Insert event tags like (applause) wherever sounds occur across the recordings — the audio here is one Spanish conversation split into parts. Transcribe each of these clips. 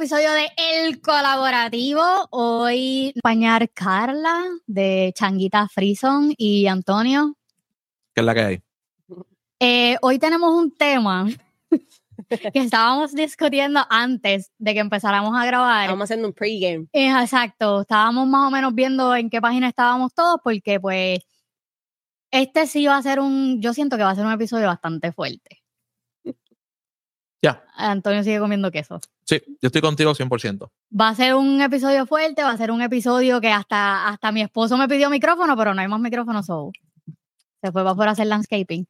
episodio de El Colaborativo. Hoy acompañar Carla de Changuita Frison y Antonio. ¿Qué es la que hay? Eh, hoy tenemos un tema (laughs) que estábamos discutiendo antes de que empezáramos a grabar. Estamos haciendo un pregame. Eh, exacto, estábamos más o menos viendo en qué página estábamos todos porque pues este sí va a ser un, yo siento que va a ser un episodio bastante fuerte. Ya. Antonio sigue comiendo queso. Sí, yo estoy contigo 100%. Va a ser un episodio fuerte, va a ser un episodio que hasta, hasta mi esposo me pidió micrófono, pero no hay más micrófono, so se fue para por hacer landscaping.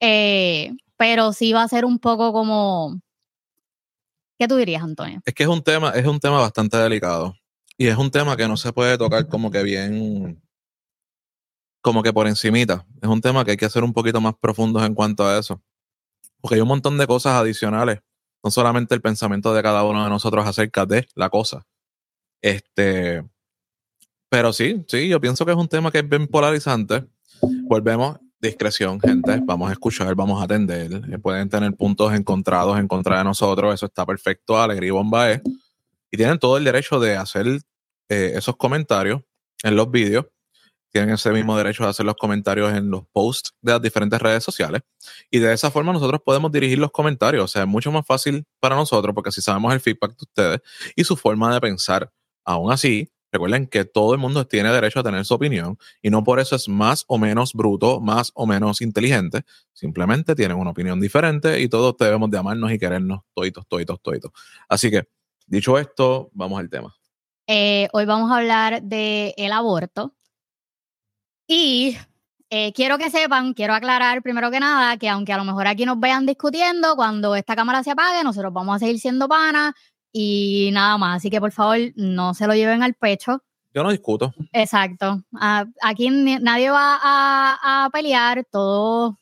Eh, pero sí va a ser un poco como... ¿Qué tú dirías, Antonio? Es que es un tema, es un tema bastante delicado. Y es un tema que no se puede tocar como que bien, como que por encimita. Es un tema que hay que hacer un poquito más profundos en cuanto a eso. Porque hay un montón de cosas adicionales. No solamente el pensamiento de cada uno de nosotros acerca de la cosa. Este, pero sí, sí, yo pienso que es un tema que es bien polarizante. Volvemos, discreción, gente. Vamos a escuchar, vamos a atender. Eh, pueden tener puntos encontrados en contra de nosotros. Eso está perfecto. Alegría y bomba es. Y tienen todo el derecho de hacer eh, esos comentarios en los vídeos. Tienen ese mismo derecho de hacer los comentarios en los posts de las diferentes redes sociales. Y de esa forma nosotros podemos dirigir los comentarios. O sea, es mucho más fácil para nosotros porque si sabemos el feedback de ustedes y su forma de pensar. Aún así, Recuerden que todo el mundo tiene derecho a tener su opinión y no por eso es más o menos bruto, más o menos inteligente. Simplemente tienen una opinión diferente y todos debemos de amarnos y querernos toitos, toitos, toitos. Así que, dicho esto, vamos al tema. Eh, hoy vamos a hablar del el aborto. Y eh, quiero que sepan, quiero aclarar primero que nada que aunque a lo mejor aquí nos vean discutiendo, cuando esta cámara se apague, nosotros vamos a seguir siendo panas y nada más. Así que por favor, no se lo lleven al pecho. Yo no discuto. Exacto. Aquí nadie va a, a pelear, todos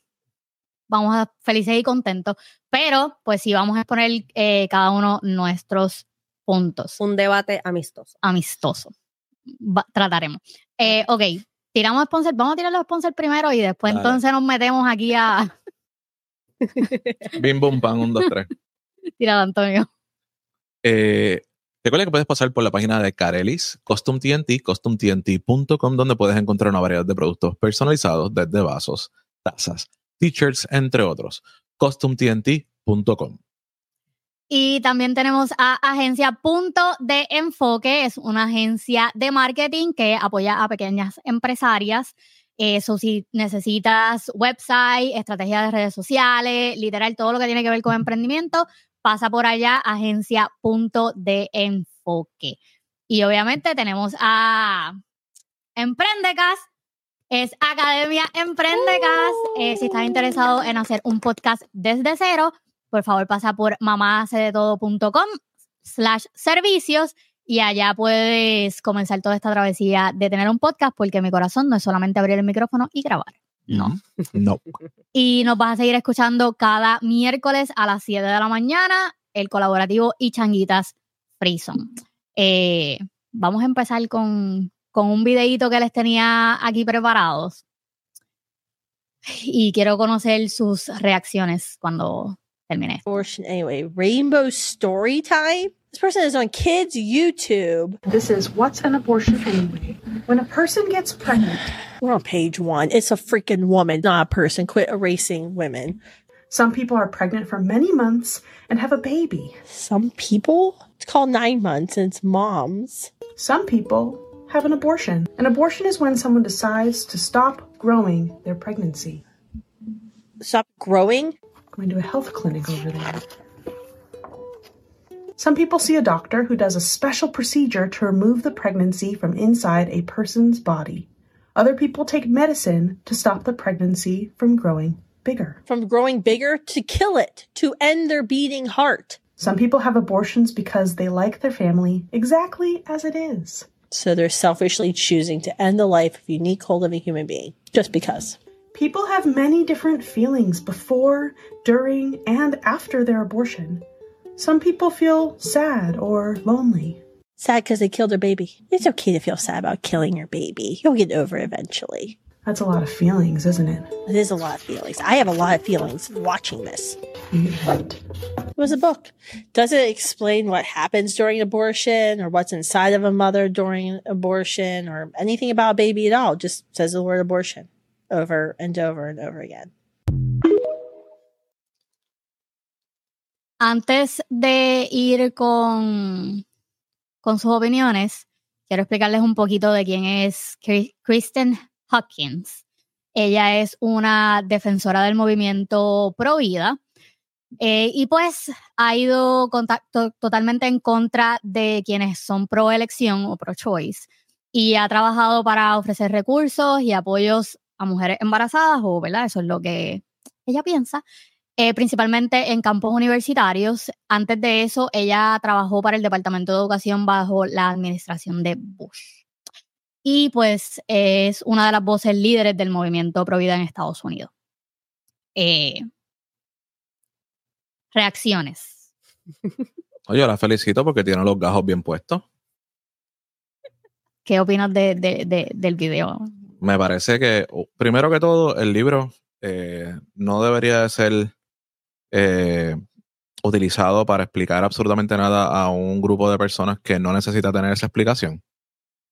vamos a felices y contentos, pero pues sí vamos a exponer eh, cada uno nuestros puntos Un debate amistoso. amistosos. Va- trataremos. Eh, ok, tiramos sponsor, vamos a tirar los sponsors primero y después Dale. entonces nos metemos aquí a (laughs) Bim, bum, pan, un, dos, tres. (laughs) tirar a Antonio. Eh, recuerda que puedes pasar por la página de Carelis, Custom TNT, customtnt.com, donde puedes encontrar una variedad de productos personalizados desde vasos, tazas, t-shirts, entre otros. customtnt.com. Y también tenemos a Agencia Punto de Enfoque, es una agencia de marketing que apoya a pequeñas empresarias. Eso si necesitas website, estrategia de redes sociales, literal, todo lo que tiene que ver con emprendimiento, pasa por allá, Agencia Punto de Enfoque. Y obviamente tenemos a Emprendecas, es Academia Emprendecas. Eh, si estás interesado en hacer un podcast desde cero, por favor pasa por mamacedetodo.com slash servicios y allá puedes comenzar toda esta travesía de tener un podcast porque mi corazón no es solamente abrir el micrófono y grabar. No. No. (laughs) Y nos vas a seguir escuchando cada miércoles a las 7 de la mañana, el colaborativo y changuitas Frison. Eh, vamos a empezar con, con un videíto que les tenía aquí preparados. Y quiero conocer sus reacciones cuando termine. Abortion anyway. Rainbow story time. This person is on kids YouTube. This is What's an Abortion Anyway? When a person gets pregnant, We're on page one. It's a freaking woman, not a person. Quit erasing women. some people are pregnant for many months and have a baby. Some people. It's called nine months and it's moms. Some people have an abortion. An abortion is when someone decides to stop growing their pregnancy. Stop growing. Going to a health clinic over there. Some people see a doctor who does a special procedure to remove the pregnancy from inside a person's body. Other people take medicine to stop the pregnancy from growing bigger. From growing bigger to kill it, to end their beating heart. Some people have abortions because they like their family exactly as it is. So they're selfishly choosing to end the life of a unique whole living human being just because. People have many different feelings before, during, and after their abortion. Some people feel sad or lonely. Sad because they killed their baby. It's okay to feel sad about killing your baby. You'll get over it eventually. That's a lot of feelings, isn't it? It is a lot of feelings. I have a lot of feelings watching this. Right. It was a book. Does it explain what happens during abortion or what's inside of a mother during abortion or anything about a baby at all. Just says the word abortion over and over and over again. Antes de ir con, con sus opiniones, quiero explicarles un poquito de quién es Kri- Kristen Hawkins. Ella es una defensora del movimiento pro vida eh, y pues ha ido contacto, totalmente en contra de quienes son pro elección o pro choice y ha trabajado para ofrecer recursos y apoyos a mujeres embarazadas o, ¿verdad? Eso es lo que ella piensa eh, principalmente en campos universitarios. Antes de eso, ella trabajó para el Departamento de Educación bajo la administración de Bush. Y pues es una de las voces líderes del movimiento Provida en Estados Unidos. Eh, reacciones. (laughs) Oye, la felicito porque tiene los gajos bien puestos. ¿Qué opinas de, de- de- del video? Me parece que, primero que todo, el libro eh, no debería de ser eh, utilizado para explicar absolutamente nada a un grupo de personas que no necesita tener esa explicación.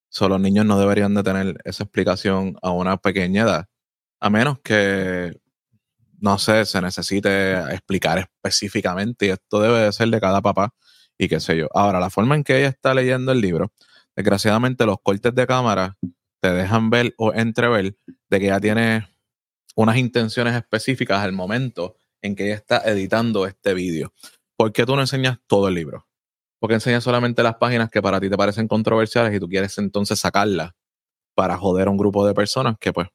So, los niños no deberían de tener esa explicación a una pequeña edad, a menos que, no sé, se necesite explicar específicamente y esto debe de ser de cada papá y qué sé yo. Ahora, la forma en que ella está leyendo el libro, desgraciadamente los cortes de cámara te dejan ver o entrever de que ella tiene unas intenciones específicas al momento en que ella está editando este vídeo. ¿Por qué tú no enseñas todo el libro? Porque enseñas solamente las páginas que para ti te parecen controversiales y tú quieres entonces sacarlas para joder a un grupo de personas que pues...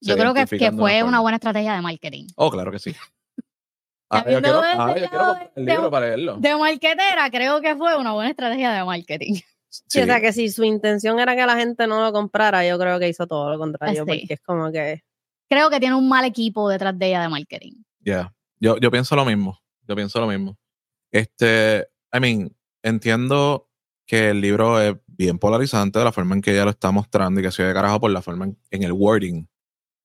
Yo creo que, fue una buena estrategia de marketing. Oh, claro que sí. (laughs) Yo quiero, yo el de- libro para leerlo. De marketera, creo que fue una buena estrategia de marketing. Sí, o sea que si su intención era que la gente no lo comprara, yo creo que hizo todo lo contrario, Sí. porque es como que Creo que tiene un mal equipo detrás de ella de marketing. Ya, yo, yo pienso lo mismo. Yo pienso lo mismo. Este, I mean, entiendo que el libro es bien polarizante de la forma en que ella lo está mostrando y que soy de carajo por la forma en, en el wording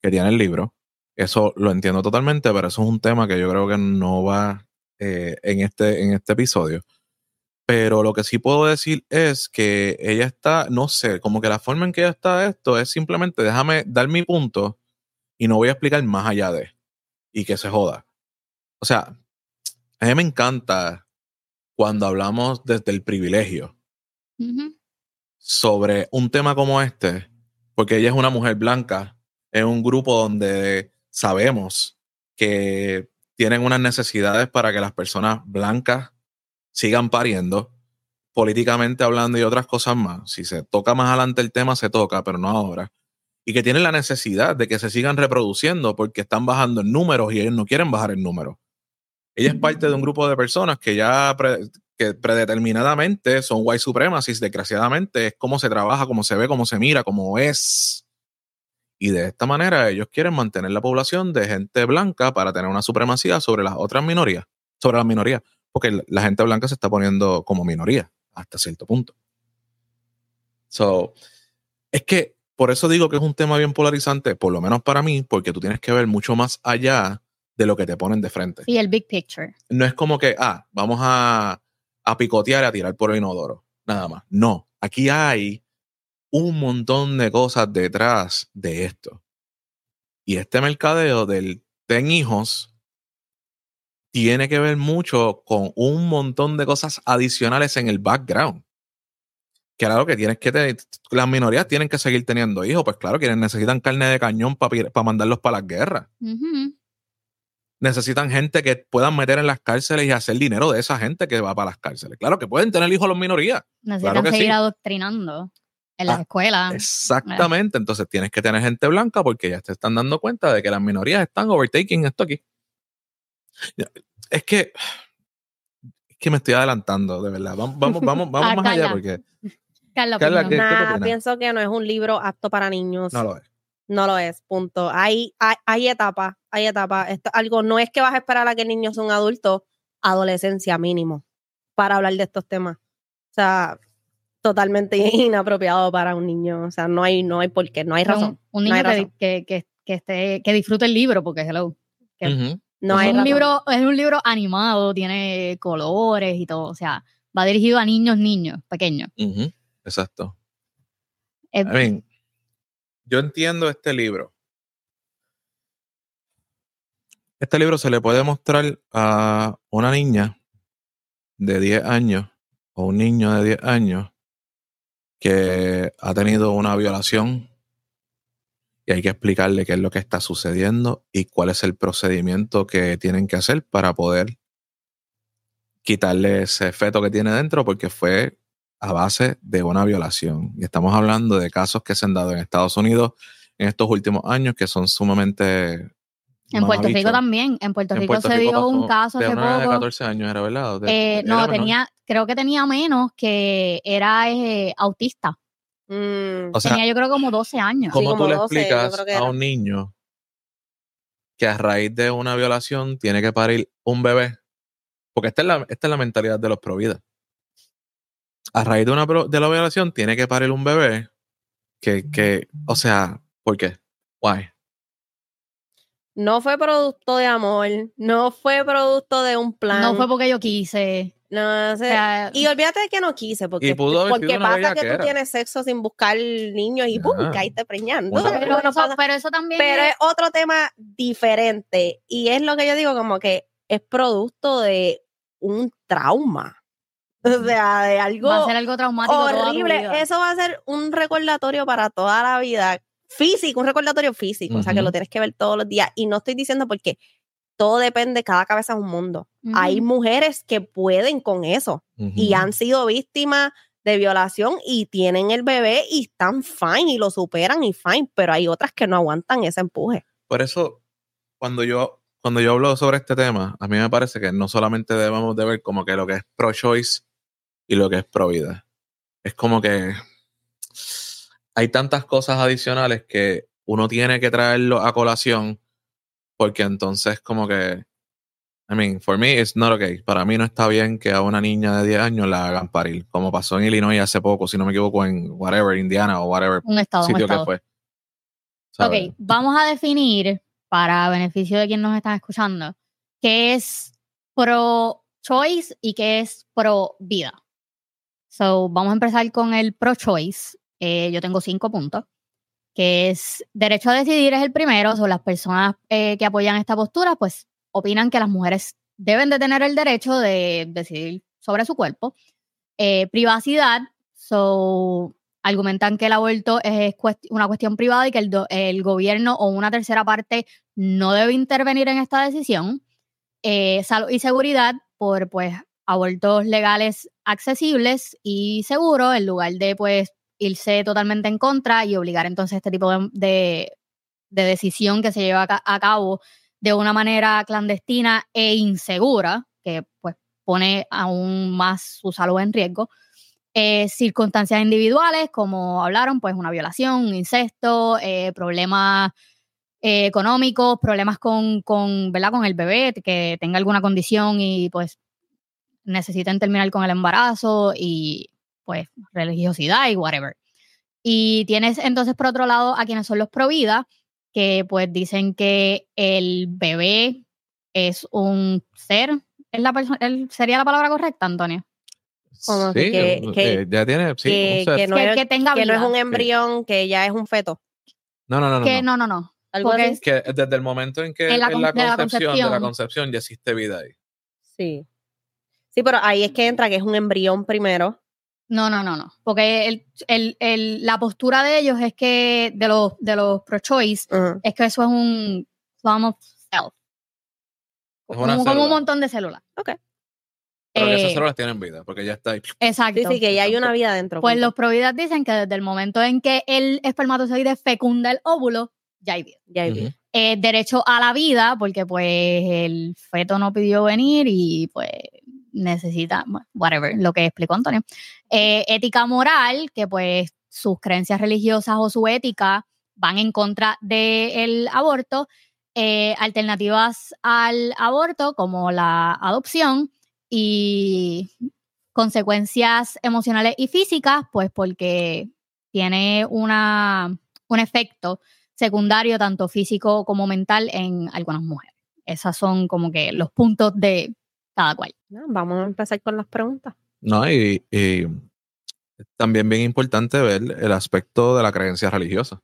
que tiene el libro. Eso lo entiendo totalmente, pero eso es un tema que yo creo que no va eh, en, este, en este episodio. Pero lo que sí puedo decir es que ella está, no sé, como que la forma en que ella está esto es simplemente déjame dar mi punto y no voy a explicar más allá de y que se joda. O sea, a mí me encanta cuando hablamos desde el privilegio sobre un tema como este, porque ella es una mujer blanca, en un grupo donde sabemos que tienen unas necesidades para que las personas blancas sigan pariendo, políticamente hablando y otras cosas más. Si se toca más adelante el tema, se toca, pero no ahora. Y que tienen la necesidad de que se sigan reproduciendo porque están bajando en números y ellos no quieren bajar el número. Ella es parte de un grupo de personas que ya pre- que predeterminadamente son white supremacists, desgraciadamente, es cómo se trabaja, cómo se ve, cómo se mira, cómo es. Y de esta manera ellos quieren mantener la población de gente blanca para tener una supremacía sobre las otras minorías, sobre las minorías, porque la- gente blanca se está poniendo como minoría hasta cierto punto. So, es que por eso digo que es un tema bien polarizante, por lo menos para mí, porque tú tienes que ver mucho más allá de lo que te ponen de frente Sí, el big picture. no es como que, ah, vamos a, a picotear y a tirar por el inodoro, nada más. No, aquí hay un montón de cosas detrás de esto. Y este mercadeo del ten hijos tiene que ver mucho con un montón de cosas adicionales en el background. Claro que tienes que tener, las minorías tienen que seguir teniendo hijos, pues claro, que necesitan carne de cañón para mandarlos para las guerras necesitan gente que puedan meter en las cárceles y hacer dinero de esa gente que va para las cárceles. Claro que pueden tener hijos las minorías. Necesitan que seguir sí. adoctrinando en las Ah, escuelas. Exactamente. Entonces tienes que tener gente blanca porque ya te están dando cuenta de que las minorías están overtaking esto aquí. Es que es que me estoy adelantando, de verdad. Vamos, vamos, (laughs) vamos, vamos Ah, más allá porque (laughs) Carla, Carla, pienso que no es un libro apto para niños. no lo es. No lo es, punto. Hay, hay, hay etapas, hay etapas. Esto, algo no es que vas a esperar a que el niño sea un adulto, adolescencia mínimo, para hablar de estos temas. O sea, totalmente (laughs) inapropiado para un niño. O sea, no hay, no hay por qué, no hay razón. Un, un No hay niño que, razón. que, que, que esté, que disfrute el libro, porque hello. que-. No es hay un razón. libro, es un libro animado, tiene colores y todo, o sea, va dirigido a niños, niños, pequeños. Exacto. Eh, I mean, yo entiendo este libro. Este libro se le puede mostrar a una niña de 10 años o un niño de 10 años que ha tenido una violación y hay que explicarle qué es lo que está sucediendo y cuál es el procedimiento que tienen que hacer para poder quitarle ese feto que tiene dentro porque fue a base de una violación. Y estamos hablando de casos que se han dado en Estados Unidos en estos últimos años que son sumamente... en Puerto Rico también, en Puerto En Rico Puerto se Rico dio un caso de hace una de poco. 14 años, ¿era verdad? De- Eh, era no, menor. tenía, creo que tenía menos, que era eh, autista. Mm, O sea, tenía yo creo como 12 años. ¿Cómo como tú le 12, yo explicas a un niño que a raíz de una violación tiene que parir un bebé? Porque esta es la, esta es la mentalidad de los providas. A raíz de una pro- de la violación tiene que parir un bebé que, que o sea, ¿por qué? Why? no fue producto de amor, no fue producto de un plan. No fue porque yo quise. No O sé. sea, y olvídate de que no quise, porque, porque pasa que tú tienes sexo sin buscar niños y ¡pum! Caíste preñando. Pero, No eso, pasa- pero eso también pero es- es otro tema diferente. Y es lo que yo digo, como que es producto de un trauma. O sea, de algo va a ser algo traumático toda tu horrible. vida. Eso va a ser un recordatorio para toda la vida. Físico, un recordatorio físico. O sea, que lo tienes que ver todos los días. Y no estoy diciendo porque todo depende, cada cabeza es un mundo. Hay mujeres que pueden con eso y han sido víctimas de violación y tienen el bebé y están fine y lo superan y fine, pero hay otras que no aguantan ese empuje. Por eso, cuando yo, cuando yo hablo sobre este tema, a mí me parece que no solamente debemos de ver como que lo que es pro-choice y lo que es pro-vida. Es como que hay tantas cosas adicionales que uno tiene que traerlo a colación porque entonces como que, I mean, for me it's not okay. Para mí no está bien que a una niña de 10 años la hagan parir, como pasó en Illinois hace poco, si no me equivoco, en whatever, Indiana o whatever un estado, un sitio que estado. fue. ¿sabes? Ok, vamos a definir, para beneficio de quien nos está escuchando, qué es pro-choice y qué es pro-vida. So, vamos a empezar con el pro-choice. Eh, yo tengo cinco puntos, que es derecho a decidir es el primero. Son las personas eh, que apoyan esta postura, pues opinan que las mujeres deben de tener el derecho de decidir sobre su cuerpo. Eh, privacidad, so, argumentan que el aborto es una cuestión privada y que el gobierno o una tercera parte no debe intervenir en esta decisión. Eh, salud y seguridad por pues abortos legales accesibles y seguros en lugar de pues irse totalmente en contra y obligar entonces este tipo de, de- de decisión que se lleva a cabo de una manera clandestina e insegura, que pues pone aún más su salud en riesgo eh, circunstancias individuales, como hablaron, pues una violación, un incesto, eh, problemas eh, económicos, problemas con, con, ¿verdad? con el bebé, que tenga alguna condición y pues necesiten terminar con el embarazo y pues religiosidad y whatever. Y tienes entonces por otro lado a quienes son los pro vida, que pues dicen que el bebé es un ser, ¿es la el- ¿sería la palabra correcta, Antonio? Como Sí, que- eh, que- eh, ya tiene, sí, que, un que no que, es, que tenga que no es un embrión, que ya es un feto. No, no, no, no. que no. no, no, no. Porque Que desde el momento en que En la en con- la, de la concepción, de la concepción ya existe vida ahí. Sí. Sí, pero ahí es que entra que es un embrión primero. No, no, no, no. Porque el, el, el- la postura de ellos es que, de los, de los pro-choice, es que eso es un sum of self. Es Como, como un montón de células. Ok. Pero que Eh, esas células tienen vida, porque ya está ahí. Exacto. Sí, sí, que ya hay una vida dentro. Pues punto. los providas dicen que desde el momento en que el espermatozoide fecunda el óvulo, ya hay vida. Ya hay vida. Eh, derecho a la vida, porque pues el feto no pidió venir y pues necesita, whatever, lo que explicó Antonio. Eh, ética moral, que pues sus creencias religiosas o su ética van en contra del aborto. Eh, alternativas al aborto, como la adopción y consecuencias emocionales y físicas, pues porque tiene una, un efecto secundario, tanto físico como mental, en algunas mujeres. Esas son como que los puntos de cada cual. No, vamos a empezar con las preguntas. No, y, y también bien importante ver el aspecto de la creencia religiosa.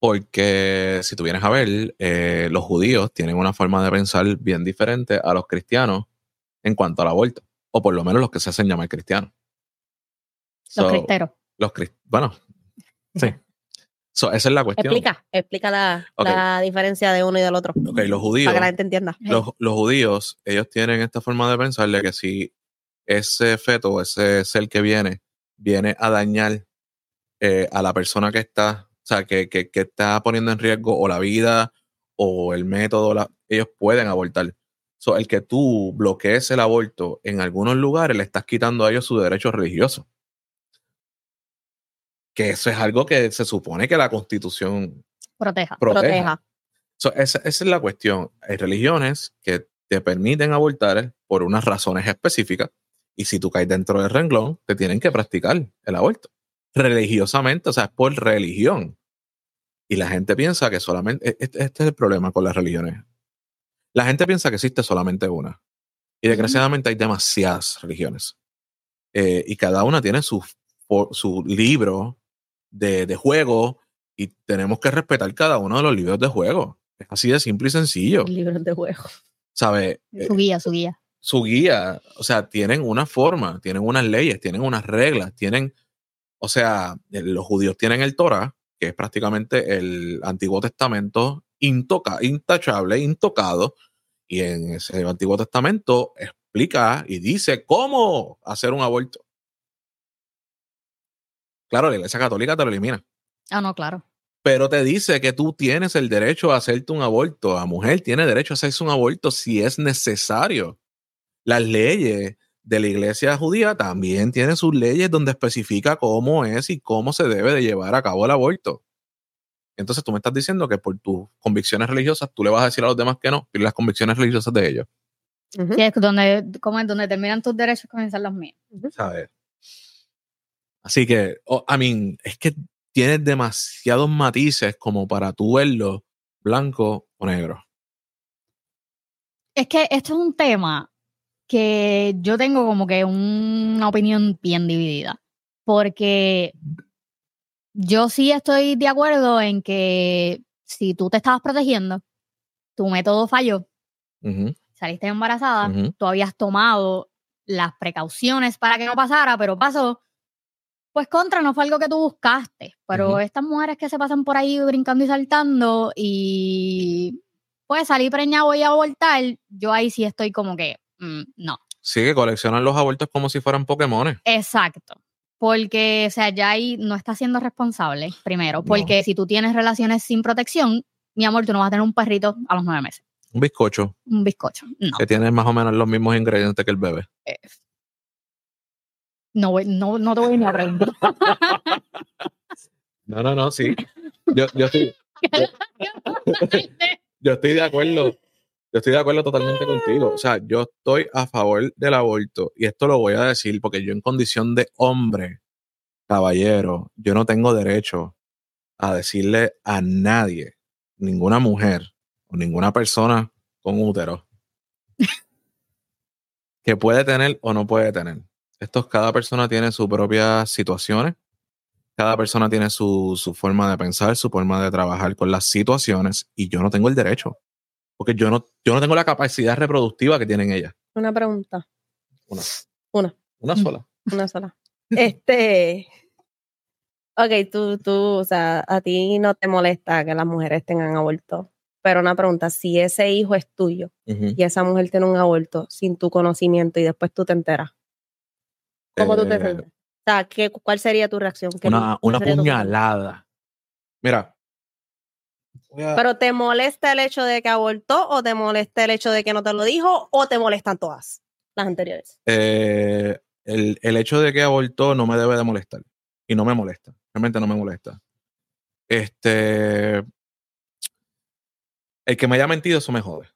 Porque si tú vienes a ver, eh, los judíos tienen una forma de pensar bien diferente a los cristianos en cuanto al aborto. O por lo menos los que se hacen llamar cristianos. Los So, cristeros. los cris- bueno, sí. (laughs) So, esa es la cuestión. Explica, explica la, la diferencia de uno y del otro. Ok, los judíos. Para que la gente entienda. los, los judíos, ellos tienen esta forma de pensar de que si ese feto o ese ser que viene, viene a dañar eh, a la persona que está, o sea, que, que, que está poniendo en riesgo o la vida o el método, la- ellos pueden abortar. So, el que tú bloquees el aborto en algunos lugares, le estás quitando a ellos su derecho religioso. Que eso es algo que se supone que la constitución Proteja. proteja. Proteja. So, esa, esa es la cuestión. Hay religiones que te permiten abortar por unas razones específicas y si tú caes dentro del renglón, te tienen que practicar el aborto. Religiosamente, o sea, es por religión. Y la gente piensa que solamente, e- este, este es el problema con las religiones. La gente piensa que existe solamente una. Y desgraciadamente hay demasiadas religiones. Eh, y cada una tiene su, su libro de, de juego y tenemos que respetar cada uno de los libros de juego. Es así de simple y sencillo. Libros de juego. ¿Sabe? Su guía, su guía. su guía, o sea, tienen una forma, tienen unas leyes, tienen unas reglas, tienen, o sea, eh, los judíos tienen el Torah, que es prácticamente el Antiguo Testamento intoca, intachable, intocado, y en ese Antiguo Testamento explica y dice cómo hacer un aborto. Claro, la Iglesia Católica te lo elimina Ah, no, claro. pero te dice que tú tienes el derecho a hacerte un aborto. La mujer tiene derecho a hacerse un aborto si es necesario. Las leyes de la iglesia judía también tienen sus leyes donde especifica cómo es y cómo se debe de llevar a cabo el aborto. Entonces tú me estás diciendo que por tus convicciones religiosas tú le vas a decir a los demás que no, y las convicciones religiosas de ellos. Ujú. Sí, es donde, como es donde terminan tus derechos, comienzan los míos. ¿sabes? Así que, oh, I mean, es que tienes demasiados matices como para tú verlo blanco o negro. Es que esto es un tema que yo tengo como que una opinión bien dividida. Porque yo sí estoy de acuerdo en que si tú te estabas protegiendo, tu método falló, saliste embarazada, tú habías tomado las precauciones para que no pasara, pero pasó. Pues contra, no fue algo que tú buscaste. Pero estas mujeres que se pasan por ahí brincando y saltando y pues salí preñado y a abortar, yo ahí sí estoy como que, mm, no. Sí, que coleccionan los abortos como si fueran Pokémones. Exacto. Porque, o sea, ya ahí no estás siendo responsable, primero. No. Porque si tú tienes relaciones sin protección, mi amor, tú no vas a tener un perrito a los nueve meses. Un bizcocho Un bizcocho. No. que tiene más o menos los mismos ingredientes que el bebé. Eh, No, voy- no, no te voy ni a preguntar. (laughs) No, no, no, sí. Yo, yo, estoy, (laughs) yo estoy de acuerdo. Yo estoy de acuerdo totalmente contigo. O sea, yo estoy a favor del aborto y esto lo voy a decir porque yo en condición de hombre, caballero, yo no tengo derecho a decirle a nadie, ninguna mujer o ninguna persona con útero, (laughs) que puede tener o no puede tener. Esto, cada persona tiene sus propias situaciones, cada persona tiene su, su forma de pensar, su forma de trabajar con las situaciones y yo no tengo el derecho, porque yo no, yo no tengo la capacidad reproductiva que tienen ellas. Una pregunta. Una. Una. Una sola. (laughs) Una sola. Este. Ok, tú, tú, o sea, a ti no te molesta que las mujeres tengan aborto. Pero una pregunta, si ese hijo es tuyo y esa mujer tiene un aborto sin tu conocimiento y después tú te enteras, ¿cómo tú te Eh, sientes? O sea, ¿qué, ¿cuál sería tu reacción? ¿Qué- Una, puñalada. Mira. Pero ¿te molesta el hecho de que abortó o te molesta el hecho de que no te lo dijo o te molestan todas las anteriores? eh, el, el hecho de que abortó no me debe de molestar. Y no me molesta. Realmente no me molesta. Este. El que me haya mentido, eso me jode.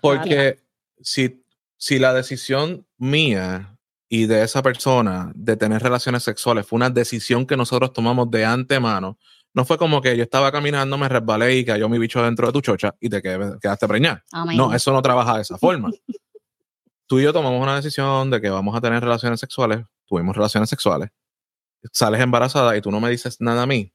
Porque si, si la decisión mía y de esa persona de tener relaciones sexuales fue una decisión que nosotros tomamos de antemano, No fue como que yo estaba caminando, me resbalé y cayó mi bicho dentro de tu chocha y te qued- quedaste preñada. Amén. No, eso no trabaja de esa (laughs) forma. Tú y yo tomamos una decisión de que vamos a tener relaciones sexuales, tuvimos relaciones sexuales, sales embarazada y tú no me dices nada a mí.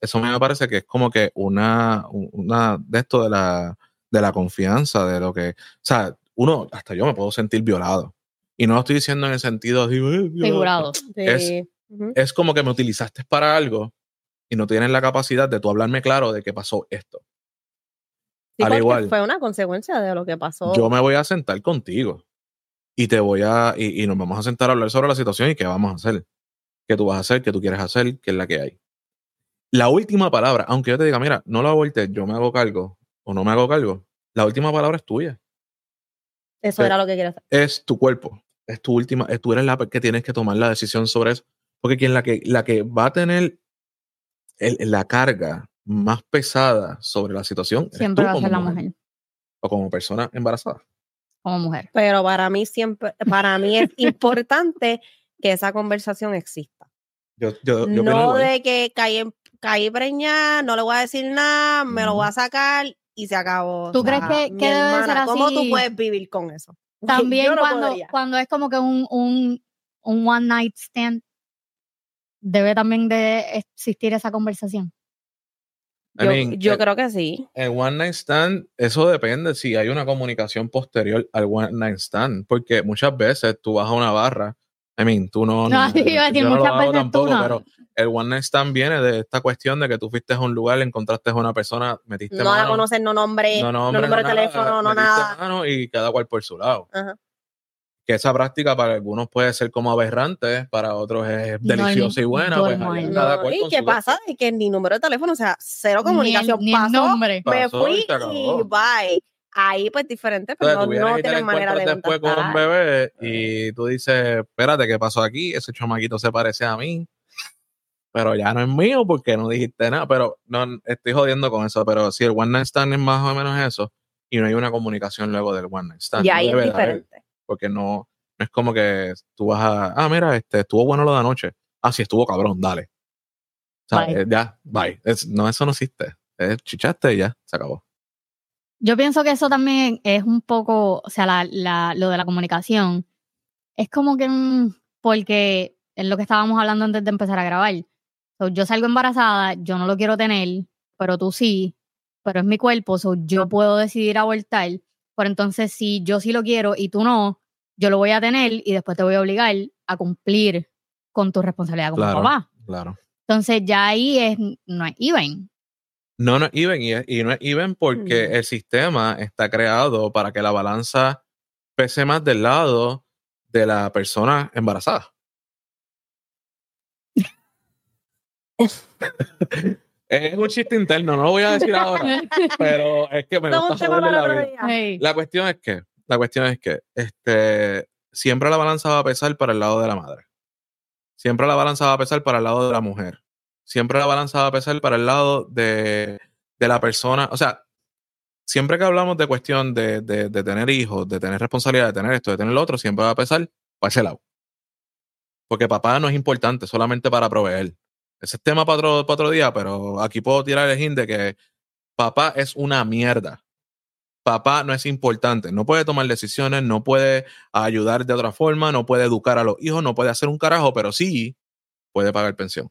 Eso me parece que es como que una, una de esto de la, de la confianza, de lo que, o sea, uno, hasta yo me puedo sentir violado. Y no lo estoy diciendo en el sentido de. Figurado. Sí. Es-. Es como que me utilizaste para algo y no tienes la capacidad de tú hablarme claro de que pasó esto. Sí, al igual. fue una consecuencia de lo que pasó. Yo me voy a sentar contigo y te voy a, y, y nos vamos a sentar a hablar sobre la situación y qué vamos a hacer. ¿Qué tú vas a hacer? ¿Qué tú quieres hacer? ¿Qué es la que hay? La última palabra, aunque yo te diga, mira, no lo abortes, yo me hago cargo o no me hago cargo, la última palabra es tuya. Eso era lo que quería hacer. Es tu cuerpo. Es tu última, es, tú eres la que tienes que tomar la decisión sobre eso. Porque quien la que, la que va a tener el- la carga más pesada sobre la situación Siempre tú va a como ser la mujer, O como persona embarazada. como mujer. Pero para mí siempre, para mí es (laughs) importante que esa conversación exista. Yo, yo, yo no de que caí, caí preñada, no le voy a decir nada, me lo voy a sacar y se acabó. ¿Tú crees que- mi que debe ser hermana, ¿Cómo tú puedes vivir con eso? También no cuando, podría. cuando es como que un, un, un one night stand, debe también de existir esa conversación. I Yo, mean, yo eh, creo que sí. El one night stand, eso depende si hay una comunicación posterior al one night stand, porque muchas veces tú vas a una barra, I mean, tú no, No, (laughs) iba a decir, yo no lo muchas hago veces tú tampoco, no. pero el one night stand viene de esta cuestión de que tú fuiste a un lugar, encontraste a una persona, metiste No la mano, conoces, no nombre, no no, nombre, número de no teléfono, no nada. mano y cada cual por su lado. Ajá. Que esa práctica para algunos puede ser como aberrante, para otros es deliciosa y buena, pues cada No, cual ¿Y qué pasa? Es que ni número de teléfono, o sea, cero comunicación. Ni el, ni el Pasó, nombre. me Pasó y fui acabó. y bye. Ahí pues diferente, pero Entonces, tú no, no manera de después con un bebé y tú dices, espérate, ¿qué pasó aquí? Ese chamaquito se parece a mí, pero ya no es mío porque no dijiste nada, pero no estoy jodiendo con eso, pero si el one night stand es más o menos eso y no hay una comunicación luego del one night stand, Y no ahí es haber, diferente. porque no, no es como que tú vas a, ah, mira, este, estuvo bueno lo de anoche, ah, sí, estuvo cabrón, dale. O sea, Bye. eh, ya, bye. Es- no, eso no existe. Es chichaste y ya, se acabó. Yo pienso que eso también es un poco, o sea, la, la- lo de la comunicación, es como que, porque es lo que estábamos hablando antes de empezar a grabar. So, yo salgo embarazada, yo no lo quiero tener, pero tú sí, pero es mi cuerpo, so, yo puedo decidir abortar, pero entonces si yo sí lo quiero y tú no, yo lo voy a tener y después te voy a obligar a cumplir con tu responsabilidad como Claro. papá. Claro. Entonces ya ahí es, no es even. No, no es even y, no es even porque Mm. el sistema está creado para que la balanza pese más del lado de la persona embarazada. (laughs) es un chiste interno, no lo voy a decir ahora, (laughs) pero es que me gusta para la vida. Hey. La cuestión es que, la cuestión es que, este, siempre la balanza va a pesar para el lado de la madre. Siempre la balanza va a pesar para el lado de la mujer. Siempre la balanza va a pesar para el lado de, de la persona. O sea, siempre que hablamos de cuestión de, de, de tener hijos, de tener responsabilidad, de tener esto, de tener lo otro, siempre va a pesar para ese lado. Porque papá no es importante solamente para proveer. Ese es tema para otro, para otro día, pero aquí puedo tirar el hint de que papá es una mierda papá no es importante, no puede tomar decisiones, no puede ayudar de otra forma, no puede educar a los hijos, no puede hacer un carajo, pero sí puede pagar pensión.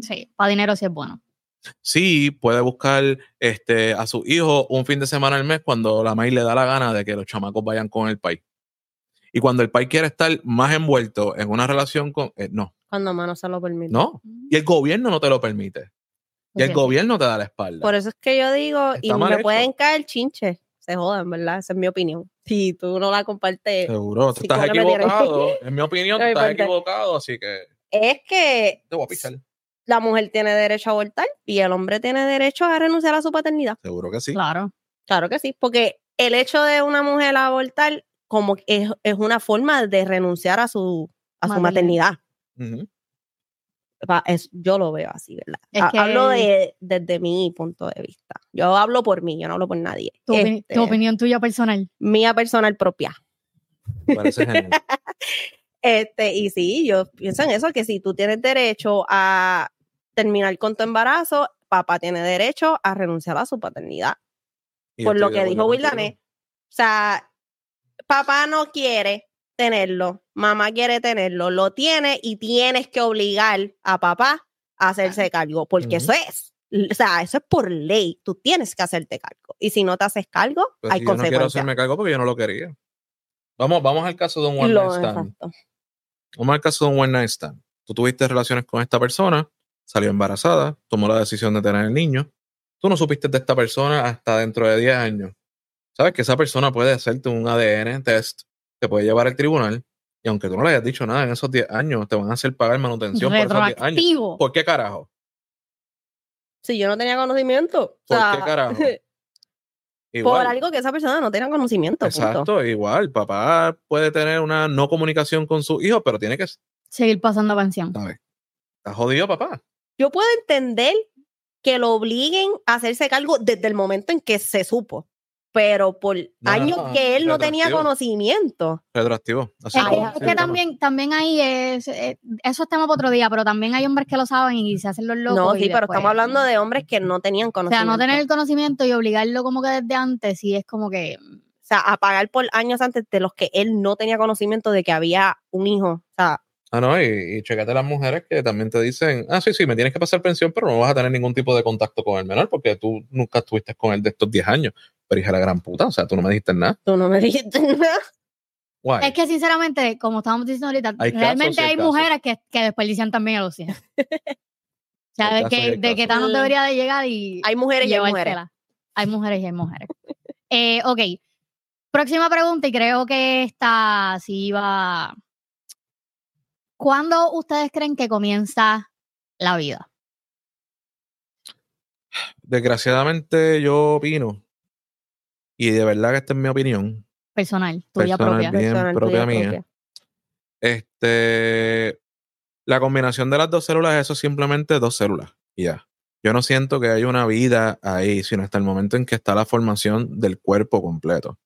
Sí, para dinero sí es bueno. Sí puede buscar este, a su hijo un fin de semana al mes cuando la maíz le da la gana de que los chamacos vayan con el país. Y cuando el país quiere estar más envuelto en una relación con... eh, no, Cuando mano se lo permite. no. Y el gobierno no te lo permite. Y el Sí. gobierno te da la espalda. Por eso es que yo digo, y Está me hecho. pueden caer chinches. Se jodan, ¿verdad? Esa es mi opinión. Si tú no la compartes, Seguro, tú estás ¿cómo no equivocado. (laughs) En mi opinión, No tú estás equivocado, así que es que te voy a pisar. La mujer tiene derecho a abortar y el hombre tiene derecho a renunciar a su paternidad. Seguro que sí. Claro. Claro que sí, porque el hecho de una mujer abortar como es, es una forma de renunciar a su, a su Maternidad. es- yo lo veo así, ¿verdad? Es Ha- que- Hablo de, desde mi punto de vista. Yo hablo por mí, yo no hablo por nadie. Tu, Este, tu opinión tuya personal. Mía personal propia. Parece genial. (laughs) Este, y sí, yo pienso en eso, que si tú tienes derecho a terminar con tu embarazo, papá tiene derecho a renunciar a su paternidad. Y por lo que dijo. Wildané. O sea, papá no quiere tenerlo, mamá quiere tenerlo, lo tiene y tienes que obligar a papá a hacerse cargo, porque eso es, o sea, eso es por ley, tú tienes que hacerte cargo. Y si no te haces cargo, Pues hay si yo no quiero consecuencias. hacerme cargo porque yo no lo quería. Vamos, vamos al caso de un one night stand. exacto. Vamos al caso de un one night stand. Tú tuviste relaciones con esta persona, salió embarazada, tomó la decisión de tener el niño. Tú no supiste de esta persona hasta dentro de 10 años. Sabes que esa persona puede hacerte un ADN test, te puede llevar al tribunal, y aunque tú no le hayas dicho nada en esos 10 años, te van a hacer pagar manutención por esos 10 años. ¿Por qué carajo? Si yo no tenía conocimiento, o ¿Por sea, qué carajo? (laughs) por algo que esa persona no tenía conocimiento. punto. Exacto, igual. Papá puede tener una no comunicación con su hijo, pero tiene que, Seguir pasando pensión. Está jodido, papá. Yo puedo entender que lo obliguen a hacerse cargo desde el momento en que se supo, pero por no, años no, que él no tenía conocimiento. Retroactivo. Así Es que, es también, también ahí es, eh, eso es tema para otro día, pero también hay hombres que lo saben y se hacen los locos. No, sí, pero después- estamos hablando de hombres que no tenían O sea, conocimiento. no tener el conocimiento y obligarlo como que desde antes, sí es como que. O sea, a pagar por años antes de los que él no tenía conocimiento de que había un hijo. O sea, Ah, no, y, y checate las mujeres que también te dicen, ah, sí, sí, me tienes que pasar pensión, pero no vas a tener ningún tipo de contacto con el menor porque tú nunca estuviste con él de estos 10 años. Pero hija de la gran puta, o sea, tú no me dijiste nada. tú no me dijiste (laughs) nada. Guay. Es que sinceramente, como estábamos diciendo ahorita, Hay realmente hay mujeres que, que desperdician también a los hijos. O sea, Hay de que, de que. Thanos debería de llegar y Hay mujeres y hay mujeres. Hay mujeres y hay mujeres. (laughs) Eh, ok. Próxima pregunta, y creo que esta sí va. ¿Cuándo ustedes creen que comienza la vida? Desgraciadamente yo opino, y de verdad que esta es mi opinión, Personal, tuya Personal, propia. bien Personal, propia tuya mía. Este, la combinación de las dos células, eso es simplemente dos células. y ya. Yo no siento que haya una vida ahí, sino hasta el momento en que está la formación del cuerpo completo.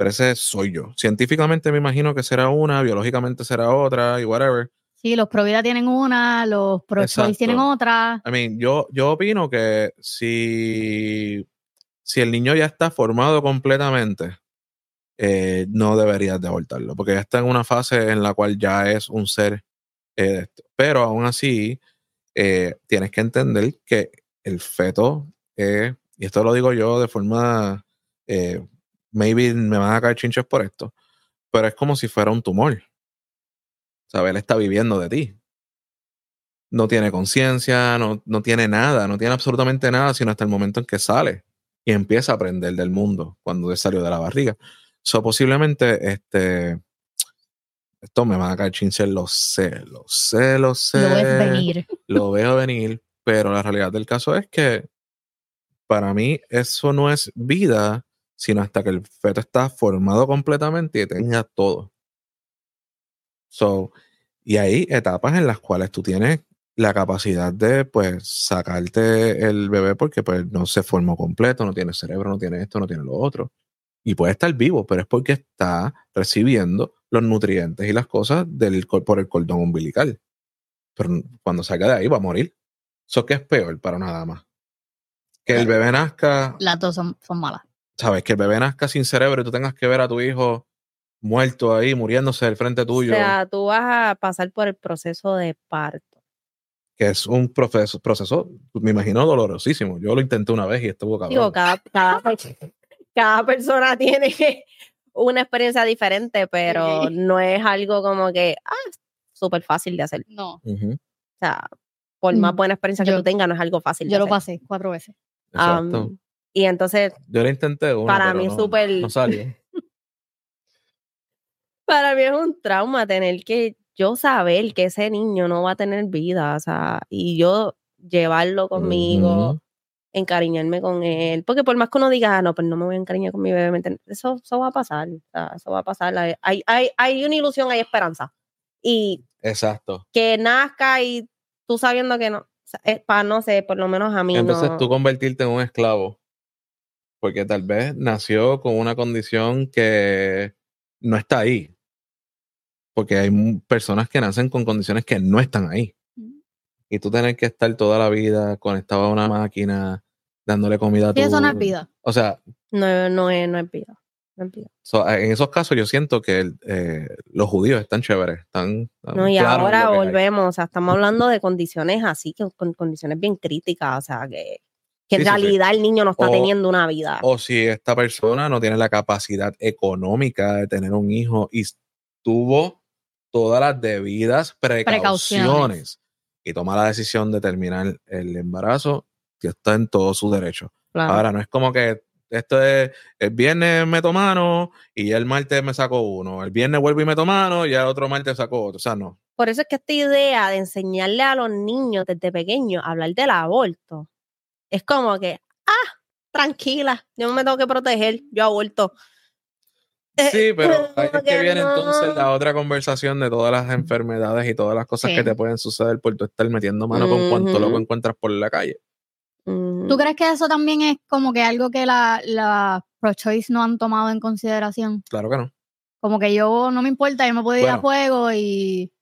Pero ese soy yo. Científicamente me imagino que será una, biológicamente será otra y whatever. Sí, los Provida tienen una, los Pro Choice tienen otra. I mean, yo, yo opino que si, si el niño ya está formado completamente, eh, no deberías de abortarlo, porque ya está en una fase en la cual ya es un ser. eh, de esto. pero aún así, eh, tienes que entender que el feto, y esto lo digo yo de forma, maybe me van a caer chinches por esto, pero es como si fuera un tumor. ¿Sabes? Él está viviendo de ti no tiene conciencia, no, no tiene nada, no tiene absolutamente nada, sino hasta el momento en que sale y empieza a aprender del mundo cuando él salió de la barriga. So, posiblemente, este, esto me va a caer chinche, lo sé, lo sé, lo sé. Lo ves venir. (laughs) Lo veo venir, pero la realidad del caso es que para mí eso no es vida, sino hasta que el feto está formado completamente y tenga todo. So, y hay etapas en las cuales tú tienes la capacidad de pues sacarte el bebé porque pues no se formó completo, no tiene cerebro, no tiene esto, no tiene lo otro. Y puede estar vivo, pero es porque está recibiendo los nutrientes y las cosas del, por el cordón umbilical. Pero cuando salga de ahí va a morir. Eso que es peor para una dama. Que el bebé nazca, Las dos son, son malas. Sabes, que el bebé nazca sin cerebro y tú tengas que ver a tu hijo muerto ahí, muriéndose del frente O tuyo. sea, tú vas a pasar por el proceso de parto. que es un proceso, proceso, me imagino, dolorosísimo. Yo lo intenté una vez y estuvo cabrón. Digo, cada, cada, cada persona (laughs) tiene una experiencia diferente, pero Sí. no es algo como que, ah, súper fácil de hacer. No, O sea, por más Mm, buena experiencia que yo- tú tengas, no es algo fácil de yo lo hacer. pasé cuatro veces. Exacto. Y entonces, Yo intenté una, para mí no- súper- No salió. (laughs) para mí es un trauma tener que yo saber que ese niño no va a tener vida, o sea, y yo llevarlo conmigo, encariñarme con él, porque por más que uno diga, "Ah, no, pues no me voy a encariñar con mi bebé, eso, eso va a pasar, o sea, eso va a pasar, hay, hay, hay, una ilusión, hay esperanza, y Exacto. que nazca y tú sabiendo que no, o sea, para, no sé, por lo menos a mí Entonces no. tú convertirte en un esclavo. Porque tal vez nació con una condición que no está ahí. Porque hay personas que nacen con condiciones que no están ahí. y tú tener que estar toda la vida conectado a una máquina, dándole comida a tu... Y eso no es vida. O sea, No, no es, no es vida. No es vida. so, en esos casos yo siento que eh, los judíos están chéveres, están... están No, y ahora hay. volvemos, o sea, estamos hablando de condiciones así, que con condiciones bien críticas, o sea, que, que en Sí, sí, sí. realidad el niño no está O- teniendo una vida. O si esta persona no tiene la capacidad económica de tener un hijo y tuvo todas las debidas precauciones, Precauciones. y toma la decisión de terminar el embarazo, que está en todo su derecho. Claro. Ahora, no es como que esto es el viernes meto mano y el martes me saco uno. El viernes vuelvo y meto mano y el otro martes saco otro. O sea, no. Por eso es que esta idea de enseñarle a los niños desde pequeños a hablar del aborto es como que, ah, tranquila, yo no me tengo que proteger, yo aborto. Eh, Sí, (laughs) pero ahí es que viene no. entonces la otra conversación de todas las enfermedades y todas las cosas Sí. que te pueden suceder por tú estar metiendo mano con cuanto Ujú. loco encuentras por la calle. ¿Tú crees que eso también es como que algo que la, la pro-choice no han tomado en consideración? Claro que no. Como que yo no me importa, yo me puedo ir a juego y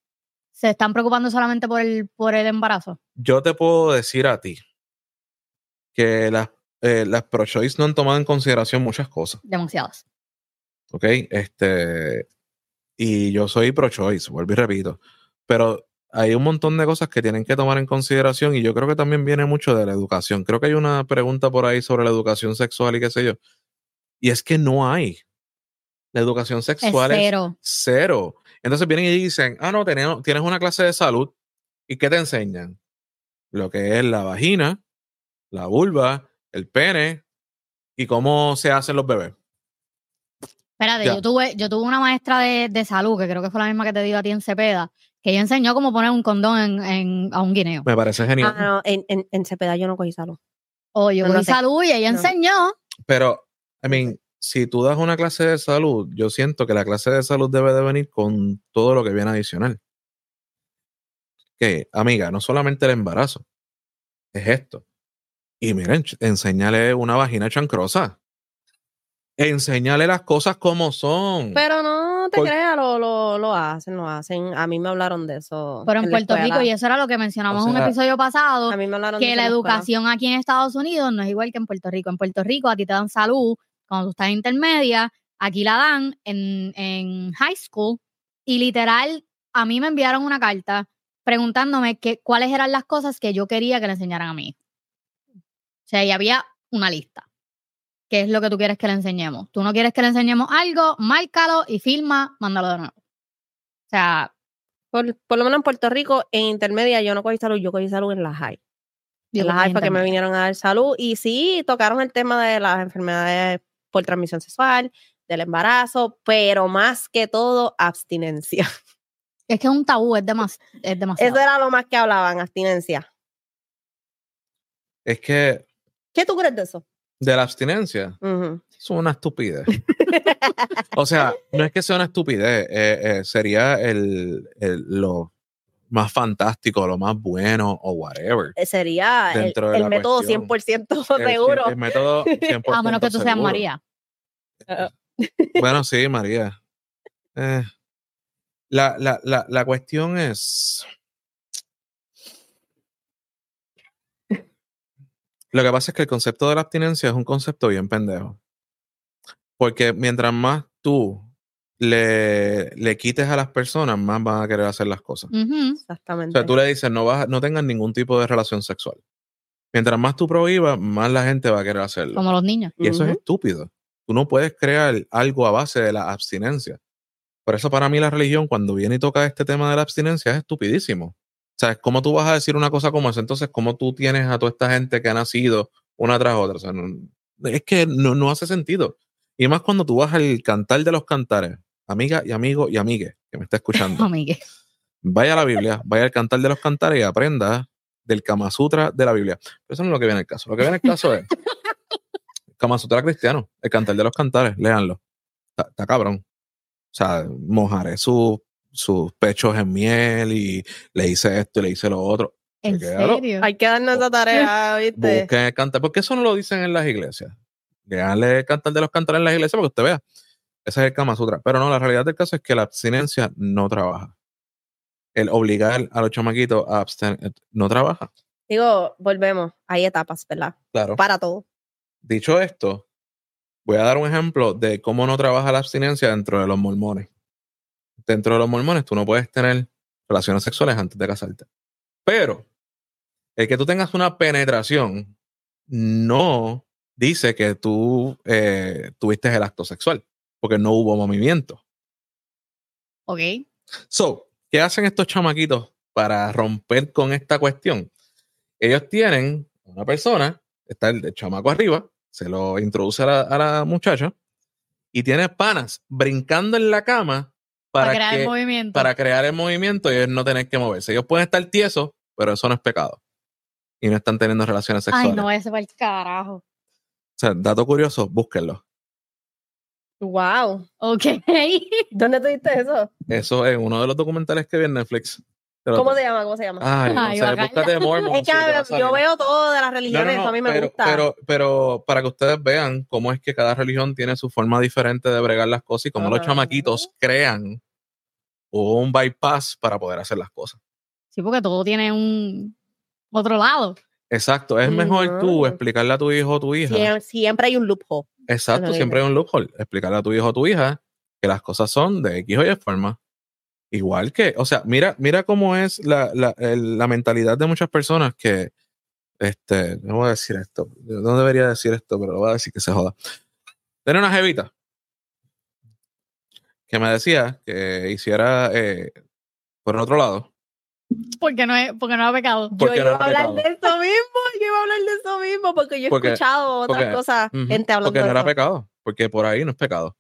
se están preocupando solamente por el, por el embarazo. Yo te puedo decir a ti que las, eh, las pro-choice no han tomado en consideración muchas cosas. Demasiadas. ¿ok? Este, y yo soy pro-choice, vuelvo y repito, pero hay un montón de cosas que tienen que tomar en consideración y yo creo que también viene mucho de la educación. Creo que hay una pregunta por ahí sobre la educación sexual y qué sé yo. Y es que no hay. La educación Es sexual es cero. cero. Entonces vienen y dicen, ah, no, tenemos, tienes una clase de salud y ¿qué te enseñan? Lo que es la vagina, la vulva, el pene y cómo se hacen los bebés. Espérate, Ya. yo tuve, yo tuve una maestra de, de salud, que creo que fue la misma que te dio a ti en Cepeda, que ella enseñó cómo poner un condón en, en- a un guineo. Me parece genial. Ah, no, en, en, en Cepeda yo no cogí salud. O yo No cogí sé. salud y ella No. enseñó. Pero, I mean, si tú das una clase de salud, yo siento que la clase de salud debe de venir con todo lo que viene adicional. Que, amiga, no solamente el embarazo, es esto. Y miren, enséñale una vagina chancrosa. Enséñale las cosas como son. Pero no te Por- creas, lo, lo, lo hacen, lo hacen. A mí me hablaron de eso. Pero en Puerto. Rico, y eso era lo que mencionamos O en un episodio pasado, A mí me hablaron de que la escuela. educación aquí en Estados Unidos no es igual que en Puerto Rico. En Puerto Rico a ti te dan salud cuando tú estás en intermedia, aquí la dan en, en high school y literal a mí me enviaron una carta preguntándome que, cuáles eran las cosas que yo quería que le enseñaran a mí. O sea, y había una lista. ¿Qué es lo que tú quieres que le enseñemos? Tú no quieres que le enseñemos algo, márcalo y firma, mándalo de nuevo. O sea, Por, por lo menos en Puerto Rico, en intermedia yo no cogí salud, yo cogí salud en la high. En la high fue que me vinieron a dar salud. Y sí, tocaron el tema de las enfermedades por transmisión sexual, del embarazo, pero más que todo, abstinencia. Es que es un tabú, es, demas- es demasiado. Eso era lo más que hablaban, abstinencia. Es que ¿Qué tú crees de eso? de la abstinencia es una estupidez. (laughs) o sea, no es que sea una estupidez, eh, eh, sería el, el- lo más fantástico, lo más bueno o whatever. Eh, Sería el, Dentro de el la método cuestión. 100% El- seguro. El, método 100% A menos que tú seas. María. Bueno, sí, (laughs) María. Eh, la, la, la, la cuestión es. Lo que pasa es que el concepto de la abstinencia es un concepto bien pendejo. Porque mientras más tú le, le quites a las personas, más van a querer hacer las cosas. Ujú. O Exactamente. sea, tú le dices, no, vas, a- no tengan ningún tipo de relación sexual. Mientras más tú prohíbas, más la gente va a querer hacerlo. Como los niños. Y eso es estúpido. Tú no puedes crear algo a base de la abstinencia. Por eso para mí la religión cuando viene y toca este tema de la abstinencia es estupidísimo. O sea, ¿cómo tú vas a decir una cosa como esa? Entonces, ¿cómo tú tienes a toda esta gente que ha nacido una tras otra? O sea, no- es que no, no hace sentido. Y más cuando tú vas al cantar de los cantares, amiga y amigo y amigue que me está escuchando. (laughs) Amigue. vaya a la Biblia, vaya al cantar de los cantares y aprenda del Kama Sutra de la Biblia. Pero eso no es lo que viene el caso. Lo que viene el caso es (laughs) Kama Sutra cristiano, el cantar de los cantares, léanlo. Está, está cabrón. O sea, mojaré su- sus pechos en miel y le hice esto y le hice lo otro. ¿En serio? Hay que darnos esa tarea, ¿viste? Busquen el cantar. ¿Por qué eso no lo dicen en las iglesias? El cantar de los cantares en las iglesias para que usted vea. Ese es el Kama Sutra. Pero no, la realidad del caso es que la abstinencia no trabaja. el obligar a los chamaquitos a abstener no trabaja. Digo, volvemos. Hay etapas, ¿verdad? Claro. Para todo. Dicho esto, voy a dar un ejemplo de cómo no trabaja la abstinencia dentro de los mormones. Dentro de los mormones tú no puedes tener relaciones sexuales antes de casarte. Pero el que tú tengas una penetración no dice que tú eh, tuviste el acto sexual, porque no hubo movimiento. Ok. So, ¿qué hacen estos chamaquitos para romper con esta cuestión? Ellos tienen una persona, está el, el chamaco arriba, se lo introduce a la, a la muchacha y tiene panas brincando en la cama Para, para, crear que- el movimiento. para crear el movimiento y ellos no tener que moverse. Ellos pueden estar tiesos, pero eso no es pecado. Y no están teniendo relaciones sexuales. Ay, no, ese va el carajo. O sea, dato curioso, búsquenlo. Wow. Ok. ¿Dónde tuviste eso? Eso es uno de los documentales que vi en Netflix. ¿Cómo se llama? ¿Cómo se llama? Ay, no Ay, sé, bacala. búscate Mormon. (laughs) es que yo veo todo de las No, no, religiones, no, eso a mí me pero, gusta. Pero, pero para que ustedes vean cómo es que cada religión tiene su forma diferente de bregar las cosas y cómo los chamaquitos crean un bypass para poder hacer las cosas. Sí, porque todo tiene un otro lado. Exacto, es mejor tú explicarle a tu hijo o tu hija. Sie- siempre hay un loophole. Exacto, siempre hay un loophole. Explicarle a tu hijo o tu hija que las cosas son de X o Y forma. Igual que, o sea, mira, mira cómo es la, la, el- la mentalidad de muchas personas que, este, no voy a decir esto, no debería decir esto, pero lo voy a decir que se joda. Tenía una jevita que me decía que hiciera eh, por el otro lado. Porque no es, porque no ha pecado. Yo no iba era a hablar pecado. de eso mismo, yo iba a hablar de eso mismo, porque yo he Porque- escuchado otras porque- cosas, Ujú, gente hablando porque no de era eso. pecado, porque por ahí no es pecado.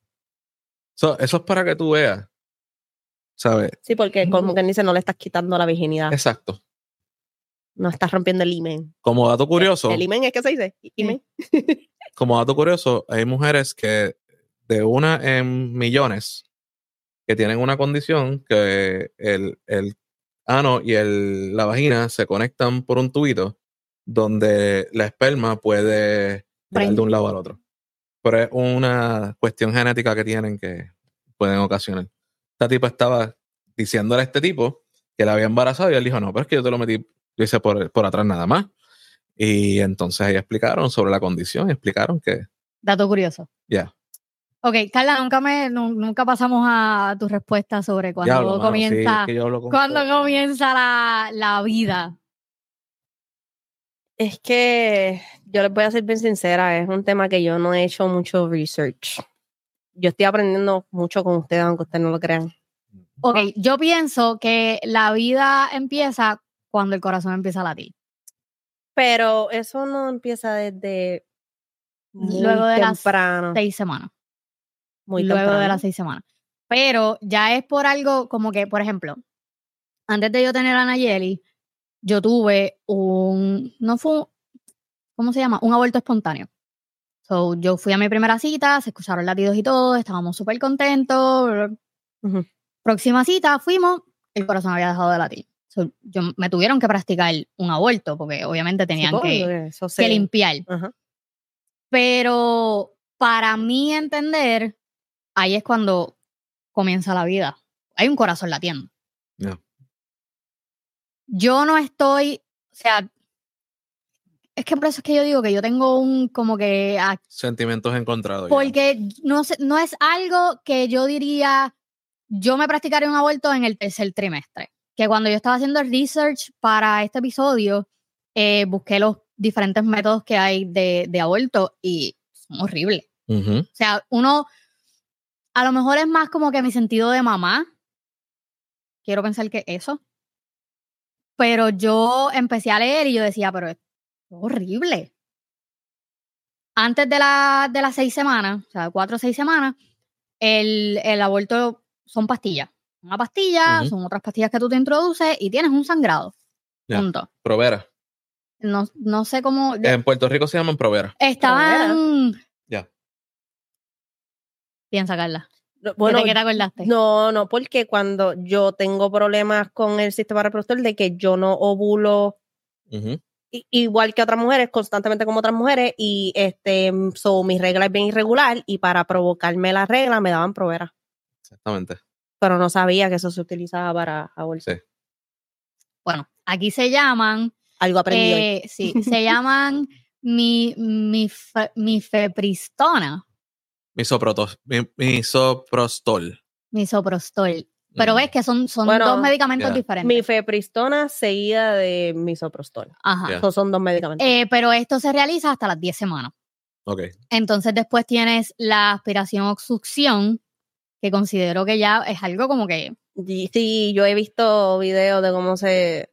So, eso es para que tú veas, ¿sabes? Sí, porque como quien dice, no le estás quitando la virginidad, Exacto. no estás rompiendo el imen. Como dato curioso, ¿El imen es que se dice? ¿Imen? (laughs) como dato curioso, hay mujeres que de una en millones que tienen una condición que el, el ano y el, la vagina se conectan por un tubito donde la esperma puede llegar de un lado al otro. Pero es una cuestión genética que tienen que pueden ocasionar. Esta tipa estaba diciéndole a este tipo que la había embarazado y él dijo, no, pero es que yo te lo metí, yo hice por, por atrás nada más. Y entonces ellos explicaron sobre la condición, y explicaron que, Dato curioso. ya, Ok, Carla, nunca me, nu- nunca pasamos a tu respuesta sobre cuando diablo, mano, sí, comienza, es que yo hablo con cuando comienza la, la vida. Es que yo les voy a ser bien sincera, es un tema que yo no he hecho mucho research. Yo estoy aprendiendo mucho con ustedes, aunque ustedes no lo crean. Ok, yo pienso que la vida empieza cuando el corazón empieza a latir. Pero eso no empieza desde muy Luego de las. Seis semanas. muy luego de las seis semanas. Pero ya es por algo como que, por ejemplo, antes de yo tener a Nayeli, yo tuve un, no fue, un- ¿cómo se llama? Un aborto espontáneo. So, yo fui a mi primera cita, se escucharon latidos y todo, estábamos súper contentos. Ujú. Próxima cita, fuimos, el corazón había dejado de latir. So, yo, me tuvieron que practicar un aborto porque obviamente tenían Sí, que, porque eso que limpiar. Ajá. Pero para mí entender, ahí es cuando comienza la vida. Hay un corazón latiendo. Yo no estoy, o sea, es que por eso es que yo digo que yo tengo un como que ah, Sentimientos encontrados. ya. porque no sé, no es algo que yo diría, yo me practicaré un aborto en el tercer trimestre. Que cuando yo estaba haciendo el research para este episodio, eh, busqué los diferentes métodos que hay de, de aborto y son horribles. O sea, uno, a lo mejor es más como que mi sentido de mamá. Quiero pensar que eso. Pero yo empecé a leer y yo decía, pero horrible. Antes de, la, de las seis semanas, o sea, cuatro o seis semanas, el, el aborto son pastillas. Una pastilla, son otras pastillas que tú te introduces y tienes un sangrado. Ya. Punto. Provera. No, no sé cómo. En Puerto Rico se llaman provera. Estaban. Ya. Piensa, Carla. No, Bueno, ¿Qué te acordaste? no, no, porque cuando yo tengo problemas con el sistema reproductor de que yo no ovulo igual que otras mujeres, constantemente como otras mujeres, y este, so, mi regla es bien irregular, y para provocarme la regla me daban provera. Exactamente. Pero no sabía que eso se utilizaba para aborto. Sí. Bueno, aquí se llaman, Algo aprendí hoy. eh, sí, (laughs) se llaman mi, mi, mifepristona, Misoprotos- mi- misoprostol. misoprostol. Pero ves que son, son Bueno, dos medicamentos ya. diferentes. Mifepristona seguida de misoprostol. Ajá. Ya. Esos son dos medicamentos. Eh, pero esto se realiza hasta las 10 semanas. Ok. Entonces después tienes la aspiración o succión, que considero que ya es algo como que sí, yo he visto videos de cómo se,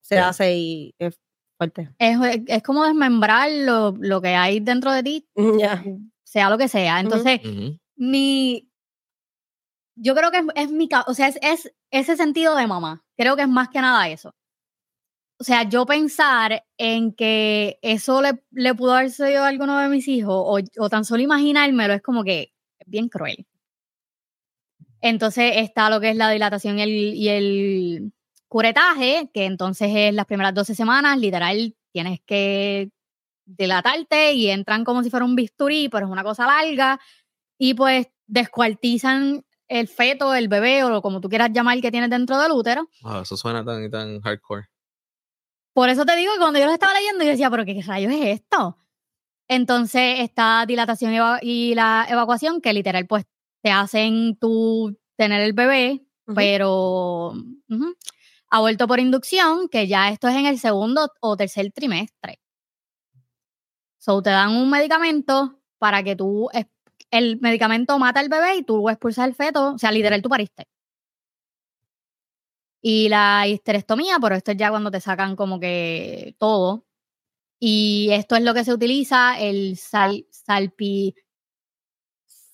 se hace y es fuerte. es, es como desmembrar lo, lo que hay dentro de ti, (laughs) Ya. sea lo que sea. Entonces, mi. Yo creo que es, es mi. O sea, es, es ese sentido de mamá. Creo que es más que nada eso. O sea, yo pensar en que eso le, le pudo haber sucedido a alguno de mis hijos o, o tan solo imaginármelo es como que es bien cruel. Entonces está lo que es la dilatación y el, y el curetaje, que entonces es las primeras 12 semanas, literal, tienes que dilatarte y entran como si fuera un bisturí, pero es una cosa larga y pues descuartizan el feto, el bebé o lo como tú quieras llamar que tienes dentro del útero. Ah, eso suena tan, tan hardcore. Por eso te digo que cuando yo lo estaba leyendo, yo decía, pero ¿qué rayos es esto? Entonces, esta dilatación y, y la evacuación, que literal, pues, te hacen tú tener el bebé, pero ujú, aborto por inducción, que ya esto es en el segundo o tercer trimestre. So, te dan un medicamento para que tú, es- el medicamento mata al bebé y tú expulsas el feto, o sea, literal, tú pariste. Y la histerectomía, pero esto es ya cuando te sacan como que todo. Y esto es lo que se utiliza, el sal, salpi...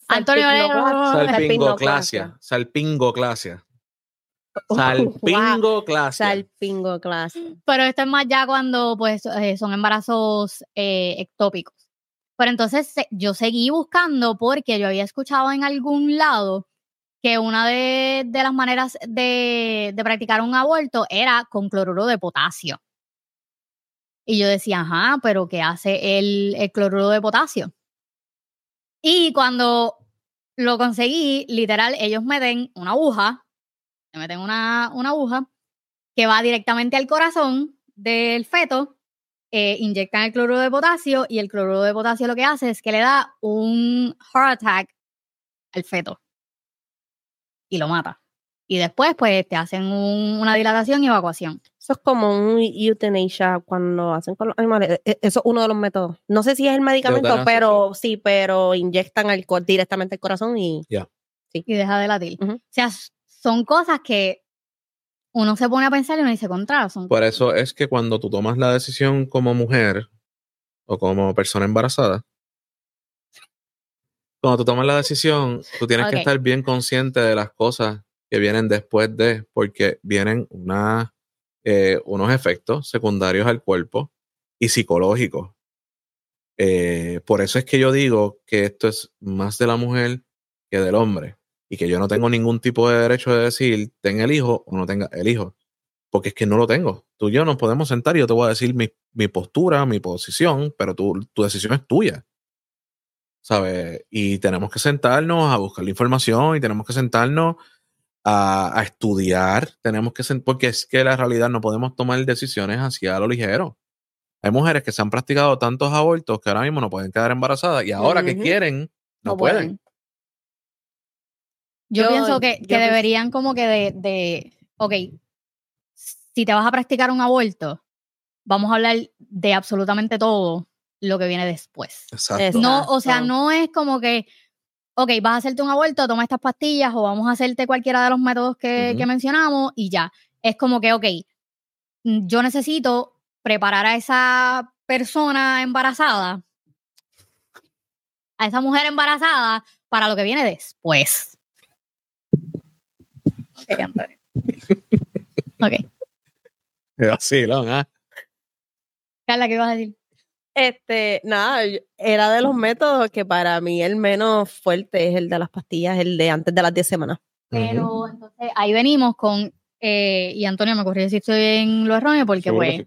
Antonio Salpingoclasia. Salpingoclasia. Salpingoclasia. Salpingoclasia. Salpingoclasia. Pero esto es más ya cuando pues eh, son embarazos eh, ectópicos. Pero entonces yo seguí buscando porque yo había escuchado en algún lado que una de, las maneras de, practicar un aborto era con cloruro de potasio. Y yo decía, ajá, pero ¿qué hace el, el cloruro de potasio? Y cuando lo conseguí, literal, ellos meten una aguja, me meten una, una aguja que va directamente al corazón del feto, eh, inyectan el cloruro de potasio y el cloruro de potasio lo que hace es que le da un heart attack al feto y lo mata. Y después, pues, te hacen un- una dilatación y evacuación. Eso es como un euthanasia cuando hacen con los animales. E- Eso es uno de los métodos. No sé si es el medicamento, pero sí, pero inyectan al cor- directamente al corazón y Y deja de latir. O sea, son cosas que uno se pone a pensar y uno dice contra. Son Por eso es que cuando tú tomas la decisión como mujer o como persona embarazada, cuando tú tomas la decisión, tú tienes que estar bien consciente de las cosas que vienen después de, porque vienen una, eh, unos efectos secundarios al cuerpo y psicológicos. Eh, por eso es que yo digo que esto es más de la mujer que del hombre y que yo no tengo ningún tipo de derecho de decir tenga el hijo o no tenga el hijo porque es que no lo tengo. Tú y yo nos podemos sentar y yo te voy a decir mi, mi postura, mi posición, pero tu, tu decisión es tuya. ¿Sabes? Y tenemos que sentarnos a buscar la información y tenemos que sentarnos a, a estudiar. Tenemos que porque es que la realidad no podemos tomar decisiones así a lo ligero. Hay mujeres que se han practicado tantos abortos que ahora mismo no pueden quedar embarazadas y ahora que quieren, no, pueden. Yo, Yo- pienso que, yo que pens- deberían como que de, de, ok, si te vas a practicar un aborto, vamos a hablar de absolutamente todo lo que viene después. Exacto. No, o sea, no es como que, ok, vas a hacerte un aborto, toma estas pastillas o vamos a hacerte cualquiera de los métodos que, que mencionamos y ya. Es como que, ok, mm, yo necesito preparar a esa persona embarazada, a esa mujer embarazada para lo que viene después. (laughs) Ok, Antonio. Ok. Qué vacilón, ¿ah? Carla, ¿qué ibas a decir? Este, nada, era de los métodos que para mí el menos fuerte es el de las pastillas, el de antes de las 10 semanas. Pero entonces ahí venimos con, eh, y Antonio me corrige si estoy en lo erróneo, porque pues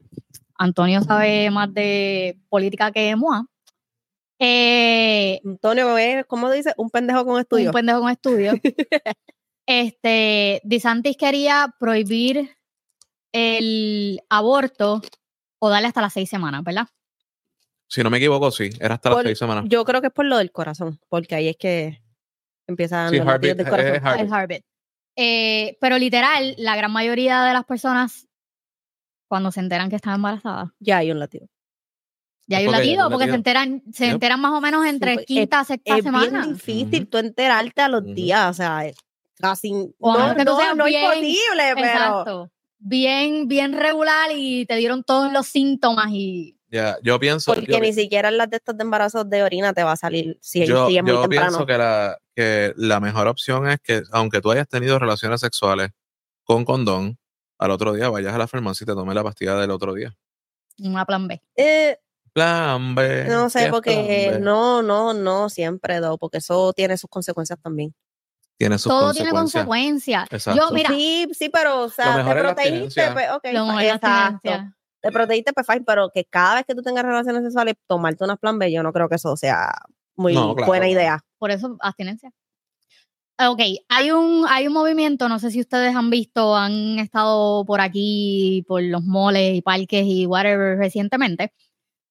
Antonio sabe más de política que Moa. Eh, Antonio, ¿ves ¿cómo dice? Un pendejo con estudio. un pendejo con estudio. (laughs) este, DeSantis quería prohibir el aborto o darle hasta las seis semanas, ¿verdad? Si no me equivoco, sí, era hasta las seis semanas. Yo creo que es por lo del corazón, porque ahí es que empiezan Sí, los heartbeat, del es heartbeat. El heartbeat. Eh, pero literal, la gran mayoría de las personas, cuando se enteran que están embarazadas, Ya hay un latido. ya Es hay un latido, porque se enteran, se Yep. enteran más o menos entre pues, quinta, sexta Es semana. bien difícil tú enterarte a los días, o sea, es casi O no, que tú no, seas no bien- imposible, pero Exacto. Bien, bien regular y te dieron todos los síntomas y Ya, yo pienso. porque yo, ni siquiera en las de estas de embarazos de orina te va a salir si, yo, si es muy yo temprano. pienso que la, que la mejor opción es que, aunque tú hayas tenido relaciones sexuales con condón, al otro día vayas a la farmacia y te tomes la pastilla del otro día. una plan B. Eh, Plan B. no ¿qué sé, porque no, no, no siempre, do, porque eso tiene sus consecuencias también. Tiene sus Todo tiene consecuencias. Yo, mira, sí, sí, pero, o sea, Lo mejor te protegiste, pues, ok, lo mejor exacto. Te protegiste, pues, fine, pero que cada vez que tú tengas relaciones sexuales, tomarte unas plan B, yo no creo que eso sea muy No, claro, buena idea. por eso abstinencia. Ok, hay un, hay un movimiento, no sé si ustedes han visto, han estado por aquí, por los moles y parques y whatever recientemente,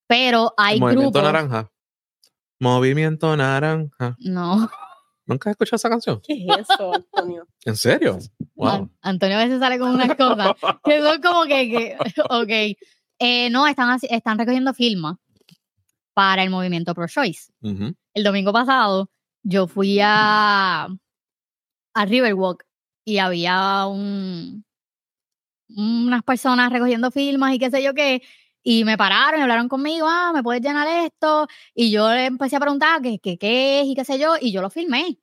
pero hay Movimiento grupos. naranja. Movimiento naranja. No, ¿Nunca has escuchado esa canción? ¿Qué es eso, Antonio? ¿En serio? Wow. An- Antonio a veces sale con unas cosas que son como que, que (laughs) ok. Eh, no, están, están recogiendo firmas para el movimiento Pro Choice. El domingo pasado yo fui a, a Riverwalk y había un, unas personas recogiendo firmas y qué sé yo qué, y me pararon y hablaron conmigo, ah, ¿me puedes llenar esto? Y yo le empecé a preguntar qué, qué, qué es y qué sé yo, y yo lo firmé.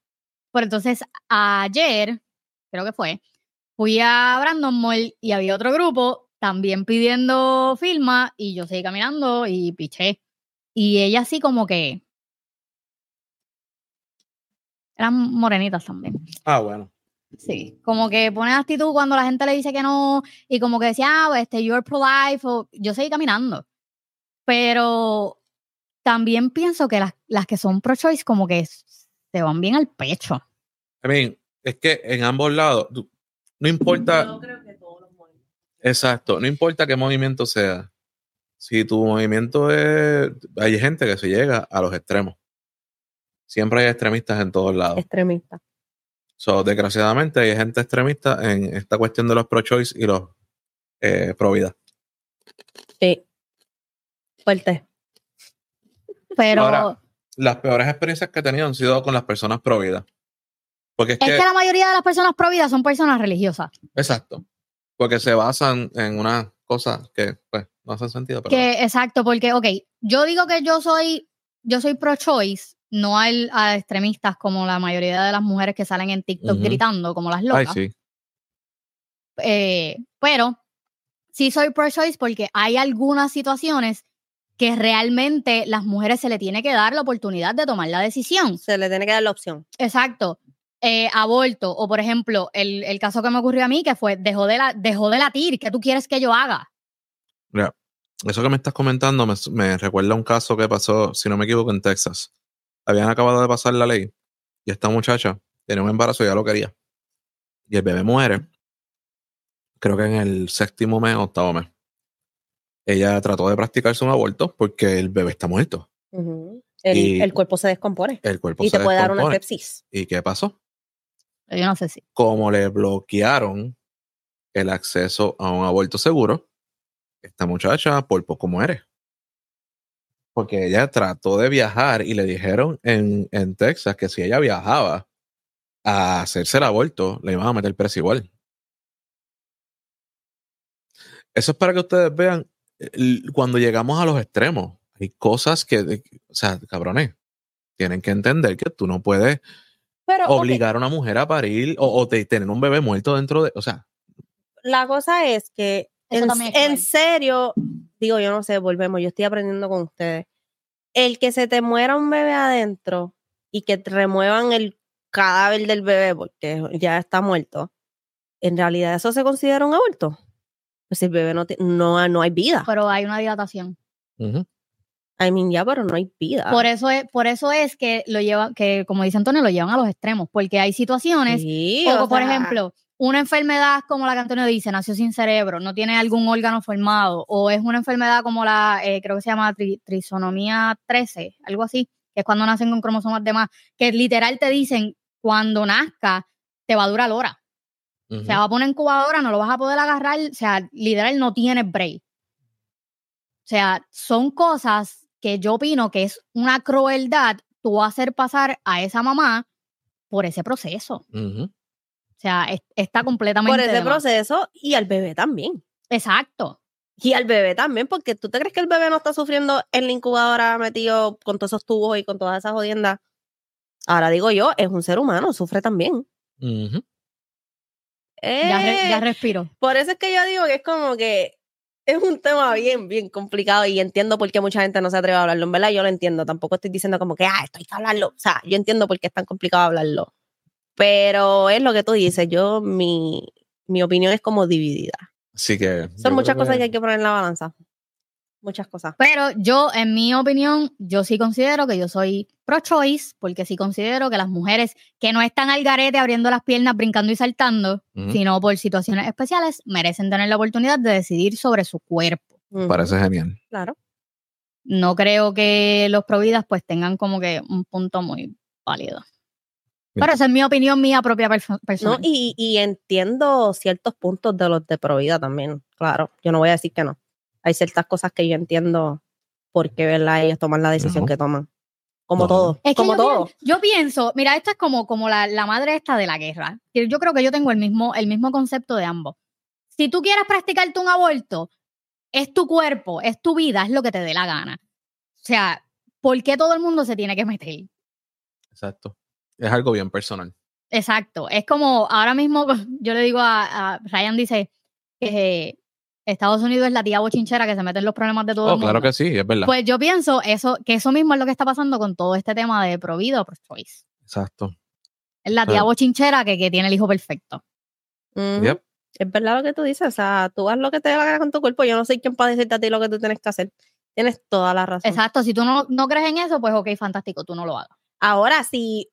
Pero entonces ayer, creo que fue, fui a Brandon Mall y había otro grupo también pidiendo firma y yo seguí caminando y piché. Y ella así como que... Eran morenitas también. Ah, bueno. Sí, como que pone actitud cuando la gente le dice que no y como que decía, ah, este, you're pro-life, o yo seguí caminando. Pero también pienso que las, las que son pro-choice como que se van bien al pecho. I mean, es que en ambos lados, no importa, creo que todos los movimientos. exacto, no importa qué movimiento sea. Si tu movimiento es, hay gente que se llega a los extremos. Siempre hay extremistas en todos lados. Extremista. So, desgraciadamente hay gente extremista en esta cuestión de los pro-choice y los eh, pro-vida. Sí. Fuerte. Pero Ahora, Las peores experiencias que he tenido han sido con las personas pro-vida. Porque es, es que, que la mayoría de las personas pro-vida son personas religiosas. exacto, porque se basan en unas cosas que pues no hacen sentido. Pero Que, exacto, porque, ok, yo digo que yo soy, yo soy pro-choice, no al- a extremistas como la mayoría de las mujeres que salen en TikTok gritando como las Ay, locas. sí. Eh, pero sí soy pro-choice porque hay algunas situaciones que realmente las mujeres se le tiene que dar la oportunidad de tomar la decisión. Se le tiene que dar la opción. Exacto. Eh, aborto, o por ejemplo, el, el caso que me ocurrió a mí, que fue dejó de, la, dejó de latir, ¿qué tú quieres que yo haga? Eso que me estás comentando me, me recuerda a un caso que pasó, si no me equivoco, en Texas. Habían acabado de pasar la ley y esta muchacha tenía un embarazo y ya lo quería. Y el bebé muere, creo que en el séptimo mes o octavo mes. Ella trató de practicarse un aborto porque el bebé está muerto. El, Y- el cuerpo se descompone. El cuerpo Y se te puede dar una sepsis. ¿Y qué pasó? Yo no sé si. Como le bloquearon el acceso a un aborto seguro, esta muchacha por poco muere. Porque ella trató de viajar y le dijeron en, en Texas que si ella viajaba a hacerse el aborto, le iban a meter preso igual. Eso es para que ustedes vean cuando llegamos a los extremos. Hay cosas que, de- o sea, cabrones, tienen que entender que tú no puedes Pero obligar a una mujer a parir o, tener un bebé muerto dentro de, o sea, la cosa es que en, es serio, digo, yo no sé, volvemos, yo estoy aprendiendo con ustedes. El que se te muera un bebé adentro y que te remuevan el cadáver del bebé porque ya está muerto, en realidad eso se considera un aborto. Pues el bebé no, ti- no, no hay vida. Pero hay una dilatación. I mean, ya, pero no hay vida. Por eso es, por eso es que lo llevan, que como dice Antonio, lo llevan a los extremos, porque hay situaciones, Sí, o o por sea, ejemplo, una enfermedad como la que Antonio dice, nació sin cerebro, no tiene algún órgano formado, o es una enfermedad como la, eh, creo que se llama tri- trisonomía 13, algo así, que es cuando nacen con cromosomas de más, que literal te dicen, cuando nazca, te va a durar Se va a poner en incubadora, no lo vas a poder agarrar, o sea, literal no tiene break. O sea, son cosas que yo opino que es una crueldad tú hacer pasar a esa mamá por ese proceso. O sea, es- está completamente. Por ese proceso y al bebé también. Exacto. Y al bebé también, porque tú te crees que el bebé no está sufriendo en la incubadora metido con todos esos tubos y con todas esas jodiendas. Ahora digo yo, es un ser humano, sufre también. Ujú. Ya, re- Eh, ya respiro. Por eso es que yo digo que es como que es un tema bien, bien complicado y entiendo por qué mucha gente no se atreve a hablarlo. En verdad, yo lo entiendo. Tampoco estoy diciendo como que, ah, esto hay que hablarlo. O sea, yo entiendo por qué es tan complicado hablarlo. Pero es lo que tú dices. Yo, mi, mi opinión es como dividida. Así que. Son muchas cosas que hay que poner en la balanza. Muchas cosas. Pero yo, en mi opinión, yo sí considero que yo soy pro-choice, porque sí considero que las mujeres que no están al garete abriendo las piernas, brincando y saltando, sino por situaciones especiales, merecen tener la oportunidad de decidir sobre su cuerpo. Ujú, Parece genial. Claro. No creo que los providas pues tengan como que un punto muy válido. Bien. Pero esa es mi opinión mía propia perso- No, personal. y, y entiendo ciertos puntos de los de Provida también, claro. Yo no voy a decir que no. Hay ciertas cosas que yo entiendo por qué, ¿verdad? Ellos toman la decisión No. que toman. Como No. todo. Es que como yo, todo. yo pienso, mira, esta es como, como la, la madre esta de la guerra. Yo creo que yo tengo el mismo, el mismo concepto de ambos. Si tú quieres practicarte un aborto, es tu cuerpo, es tu vida, es lo que te dé la gana. O sea, ¿por qué todo el mundo se tiene que meter? Exacto. Es algo bien personal. Exacto. Es como ahora mismo (laughs) yo le digo a, a Ryan dice que Estados Unidos es la tía bochinchera que se mete en los problemas de todo Oh, el mundo. claro que sí, es verdad. Pues yo pienso eso, que eso mismo es lo que está pasando con todo este tema de pro vida o pro choice. Exacto. Es la tía bochinchera que, que tiene el hijo perfecto. Yep. Es verdad lo que tú dices. O sea, tú haz lo que te dé la gana con tu cuerpo. Yo no soy quien para decirte a ti lo que tú tienes que hacer. Tienes toda la razón. Exacto. Si tú no, no crees en eso, pues ok, fantástico, tú no lo hagas. Ahora, si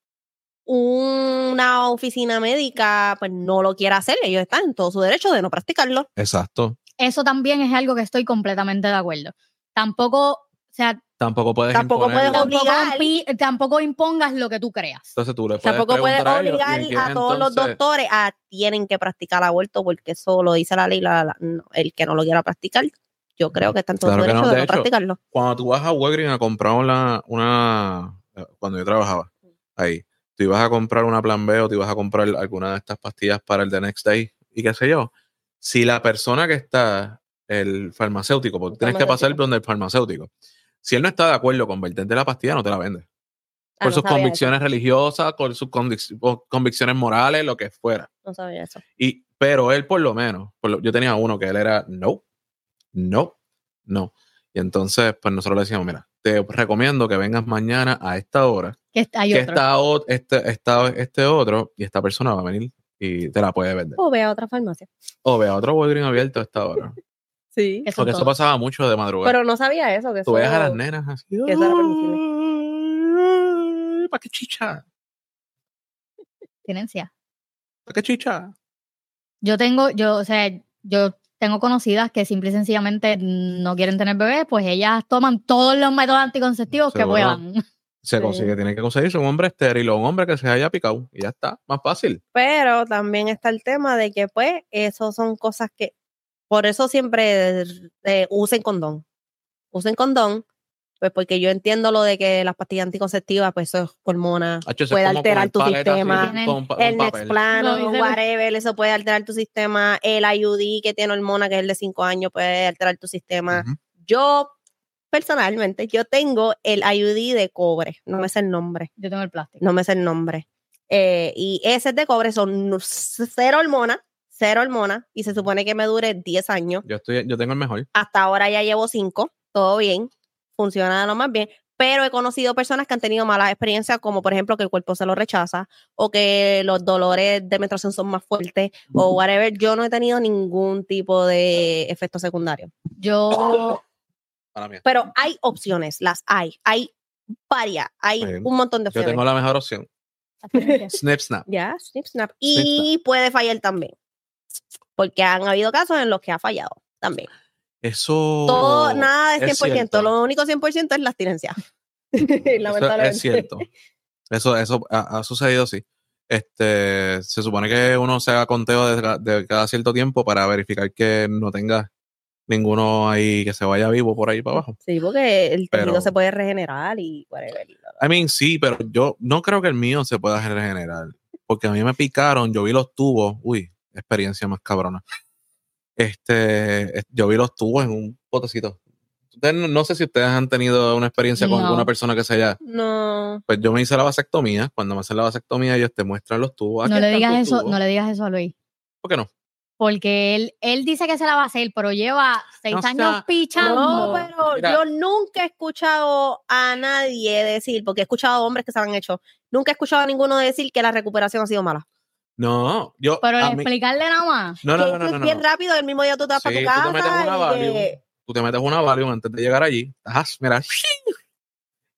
una oficina médica pues no lo quiere hacer, ellos están en todo su derecho de no practicarlo. Exacto. Eso también es algo que estoy completamente de acuerdo. Tampoco, o sea, Tampoco puedes Tampoco puedes tampoco, Obligar. impi- tampoco impongas lo que tú creas. Entonces tú le puedes Tampoco puedes a ellos, obligar ¿y en qué a todos los entonces- doctores a tienen que practicar aborto porque eso lo dice la ley. la- la- no, el que no lo quiera practicar, yo creo que está en todo Claro que no, derecho de, de no hecho, practicarlo. Cuando tú vas a Walgreens a comprar una, una eh, cuando yo trabajaba ahí, tú ibas a comprar una plan B o te ibas a comprar alguna de estas pastillas para el The Next Day y qué sé yo. Si la persona que está, el farmacéutico, porque tienes que pasar farmacéutico. donde el farmacéutico, si él no está de acuerdo con venderte la pastilla, no te la vende. Ah, Por no sus convicciones religiosas, por sus convic- por convicciones morales, lo que fuera. No sabía eso. Y, pero él por lo menos, por lo- yo tenía uno que él era no, no, no. Y entonces, pues nosotros le decíamos, mira, te recomiendo que vengas mañana a esta hora, Que hay que otro. está este, está este otro, y esta persona va a venir y te la puede vender. O ve a otra farmacia. O ve a otro Walgreens abierto a esta hora. (laughs) Sí. Porque eso pasaba mucho de madrugada. Pero no sabía eso. Que Tú veías a las nenas así. que eso era ¿Para qué chicha? Tenencia. ¿Para qué chicha? Yo tengo, yo, o sea, yo tengo conocidas que simple y sencillamente no quieren tener bebés, pues ellas toman todos los métodos anticonceptivos que puedan. Se Sí. consigue, tiene que conseguirse un hombre estéril o un hombre que se haya picado. Y ya está, más fácil. Pero también está el tema de que, pues, eso son cosas que. Por eso siempre eh, usen condón. Usen condón, pues porque yo entiendo lo de que las pastillas anticonceptivas, pues eso es hormona, es puede alterar tu paleta sistema. con El con papel. Nexplano, No, whatever, eso puede alterar tu sistema. El IUD que tiene hormona, que es el de 5 años, puede alterar tu sistema. Ujú. Yo, personalmente, yo tengo el IUD de cobre, no me sé el nombre. Yo tengo el plástico. no me sé el nombre. Eh, y ese de cobre son cero hormonas, cero hormonas, y se supone que me dure 10 años. Yo, estoy, yo tengo el mejor. Hasta ahora ya llevo 5, todo bien, funciona de lo más bien. Pero he conocido personas que han tenido malas experiencias, como por ejemplo que el cuerpo se lo rechaza, o que los dolores de menstruación son más fuertes, o whatever. Yo no he tenido ningún tipo de efecto secundario. Yo. Pero hay opciones, las hay. Hay varias, hay bien. un montón de Yo opciones. tengo la mejor opción. Snip, snap. Ya, snip, snap. Y puede fallar también. Porque han habido casos en los que ha fallado también. Eso. Todo, nada de Oh, es 100%. cierto. Lo único 100% es la abstinencia. (laughs) Eso Lamentablemente. es cierto. Eso, eso ha, ha sucedido, sí. Este, se supone que uno se haga conteo de, de cada cierto tiempo para verificar que no tenga ninguno ahí que se vaya vivo por ahí para abajo. Sí, porque el tejido Pero- se puede regenerar y whatever. I mean, sí, pero yo no creo que el mío se pueda regenerar. Porque a mí me picaron, yo vi los tubos. Uy, experiencia más cabrona. Este, es- yo vi los tubos en un potecito. No, no sé si ustedes han tenido una experiencia con No. alguna persona que se haya. No. Pues yo me hice la vasectomía. Cuando me hacen la vasectomía, ellos te muestran los tubos. No Aquí le digas eso, tubos. no le digas eso a Luis. ¿Por qué no? Porque él, él dice que se la va a hacer, pero lleva seis No años sea- pichando. No, pero Mira. yo nunca he escuchado a nadie decir, porque he escuchado hombres que se han hecho, nunca he escuchado a ninguno decir que la recuperación ha sido mala. No, yo. Pero a el mí- explicarle nada más. no, no, no, no, bien rápido, el mismo día tú te vas para Sí, tu tú te metes casa. una Valium. que- Tú te metes una Valium antes de llegar allí. Ajá, mira. (laughs)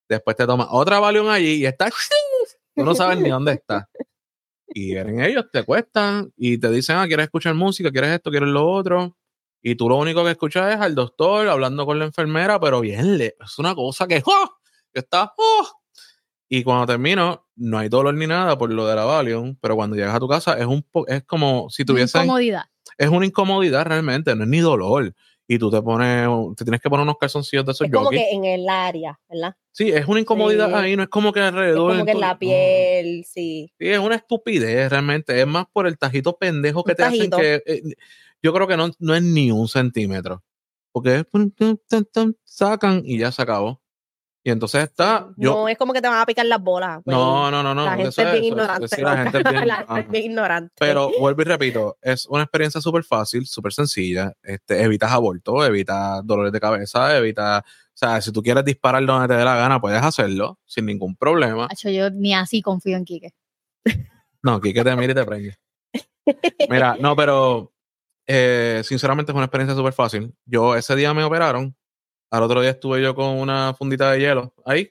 Después te tomas otra Valium allí y estás. (laughs) Tú no sabes ni dónde está. Y vienen ellos, te cuestan y te dicen, ah, ¿quieres escuchar música? ¿Quieres esto? ¿Quieres lo otro? Y tú lo único que escuchas es al doctor hablando con la enfermera, pero bien, es una cosa que, ¡oh! que está, ¡oh! Y cuando termino, no hay dolor ni nada por lo de la Valium, pero cuando llegas a tu casa es un po- es como si tuviesen Incomodidad. es una incomodidad realmente, no es ni dolor. Y tú te pones, te tienes que poner unos calzoncillos de esos Es como que en el área, ¿verdad? Sí, es una incomodidad Sí. ahí, no es como que Es alrededor. como que en la piel, sí. Sí, es una estupidez realmente. Es más por el tajito pendejo que Un te tajito. hacen que. eh, yo creo que no, no es ni un centímetro. Porque es. sacan y ya se acabó. Y entonces está. Yo, no es como que te van a picar las bolas. pues. no, no, no, no. la gente es bien ignorante. sí, la gente es (laughs) bien- La gente es ajá. bien ignorante. Pero vuelvo y repito, es una experiencia súper fácil, súper sencilla. Este, evitas aborto, evitas dolores de cabeza, evitas. O sea, si tú quieres disparar donde te dé la gana, puedes hacerlo sin ningún problema. Hacho, yo ni así confío en Quique. No, aquí que te mire y te prende. Mira, no, pero eh, sinceramente es una experiencia súper fácil. Yo ese día me operaron, al otro día estuve yo con una fundita de hielo ahí,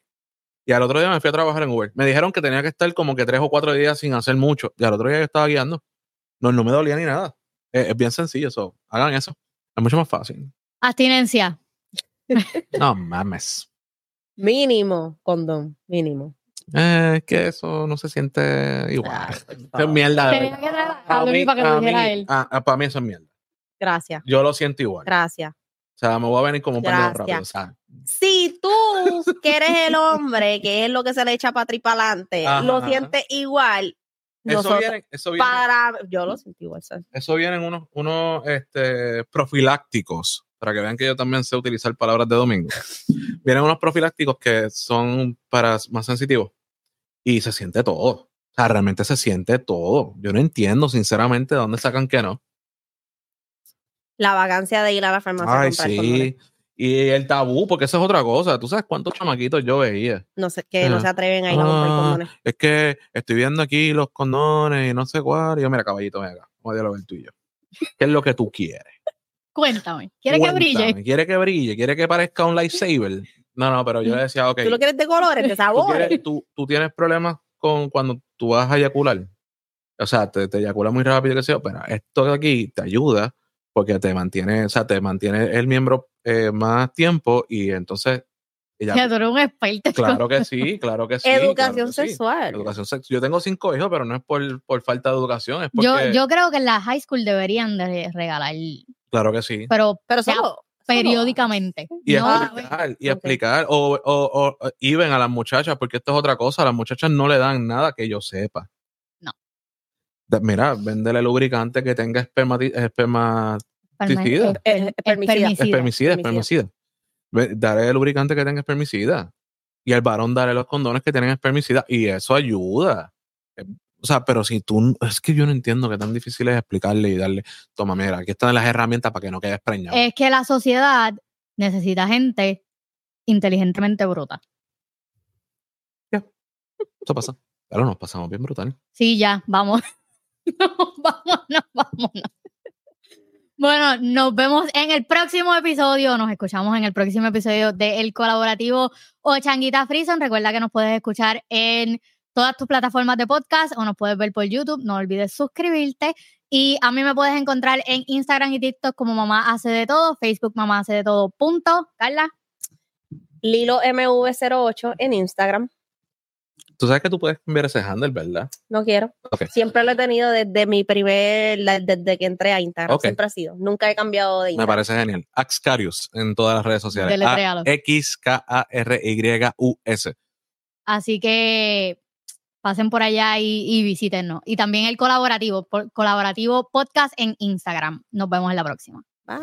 y al otro día me fui a trabajar en Uber. Me dijeron que tenía que estar como que tres o cuatro días sin hacer mucho, y al otro día yo estaba guiando. No, no me dolía ni nada. Es, es bien sencillo, eso. hagan eso. Es mucho más fácil. Abstinencia. (laughs) No mames. Mínimo condón, mínimo. Eh, es que eso no se siente igual. Ah, Es mierda. Tenía que traer a A mí- para que a lo dijera mí- él. a- a- para mí eso es mierda. Gracias, Yo lo siento igual. gracias. O sea, me voy a venir como un Gracias. rápido. O sea, Si tú, que eres el hombre, que es lo que se le echa para Ajá, lo sientes igual, eso viene, eso viene, para, yo lo sentí igual, ¿sabes? eso vienen unos, unos este, profilácticos, para que vean que yo también sé utilizar palabras de domingo. (laughs) vienen unos profilácticos que son para más sensitivos y se siente todo. O sea, realmente se siente todo. Yo no entiendo, sinceramente, de dónde sacan que no. La vagancia de ir a la farmacia a Ay, comprar condones. sí. Y el tabú, porque eso es otra cosa. Tú sabes cuántos chamaquitos yo veía. No sé, que no se atreven a ir a comprar Ah, condones. Es que estoy viendo aquí los condones y no sé cuál. Y yo, mira, caballito, ven acá. Vamos a dialogar tú y yo. ¿Qué es lo que tú quieres? Cuéntame. ¿Quieres que brille? ¿Quiere que brille? ¿Quiere que parezca un lightsaber? No, no, pero yo le decía, ok. ¿Tú lo quieres de colores, de (laughs) ¿tú, sabores? quieres- tú- tú tienes problemas con cuando tú vas a eyacular. O sea, te, te eyacula muy rápido, que sea. Pero esto de aquí te ayuda porque te mantiene, o sea, te mantiene el miembro eh, más tiempo y entonces. Ya ella- tú eres un experto. claro que sí, claro que sí. claro Educación que sí. sexual. Educación sexual. Yo tengo cinco hijos, pero no es por, por falta de educación, es porque. Yo, yo creo que en la high school deberían de regalar, Claro que sí. pero Pero ya, solo, periódicamente. Y No, explicar, y ok. explicar, o, o, o even a las muchachas, porque esto es otra cosa, a las muchachas no le dan nada que yo sepa. Mira, véndele lubricante que tenga espermati- esperma, perme- Suicida. esper- Es- es permicida. espermicida. espermicida, Espermicida. espermicida. Ve- Daré el lubricante que tenga espermicida. Y al varón daré los condones que tienen espermicida. Y eso ayuda. Eh, O sea, pero si tú, es que yo no entiendo que tan difícil es explicarle y darle, toma, mira, aquí están las herramientas para que no quedes preñado. Es que la sociedad necesita gente inteligentemente bruta. Eso pasa. Claro, nos pasamos bien brutal. Sí, ya, vamos. (laughs) vámonos, vámonos. Bueno, nos vemos en el próximo episodio. Nos escuchamos en el próximo episodio de El Colaborativo o Changuita Frison. Recuerda que nos puedes escuchar en todas tus plataformas de podcast o nos puedes ver por YouTube. No olvides suscribirte. Y a mí me puedes encontrar en Instagram y TikTok como Mamá Hace de Todo, Facebook Mamá Hace de Todo. Punto. Carla. Lilo MV08 en Instagram. Tú sabes que tú puedes cambiar ese handle, ¿verdad? No quiero. Siempre lo he tenido desde mi primer, desde que entré a Instagram. Siempre ha sido. Nunca he cambiado de Me Instagram. parece genial. Axcarius en todas las redes sociales. Deletréalo. X-K-A-R-Y-U-S. Así que pasen por allá y, y visítenos. Y también el colaborativo, por- colaborativo podcast en Instagram. Nos vemos en la próxima. Bye.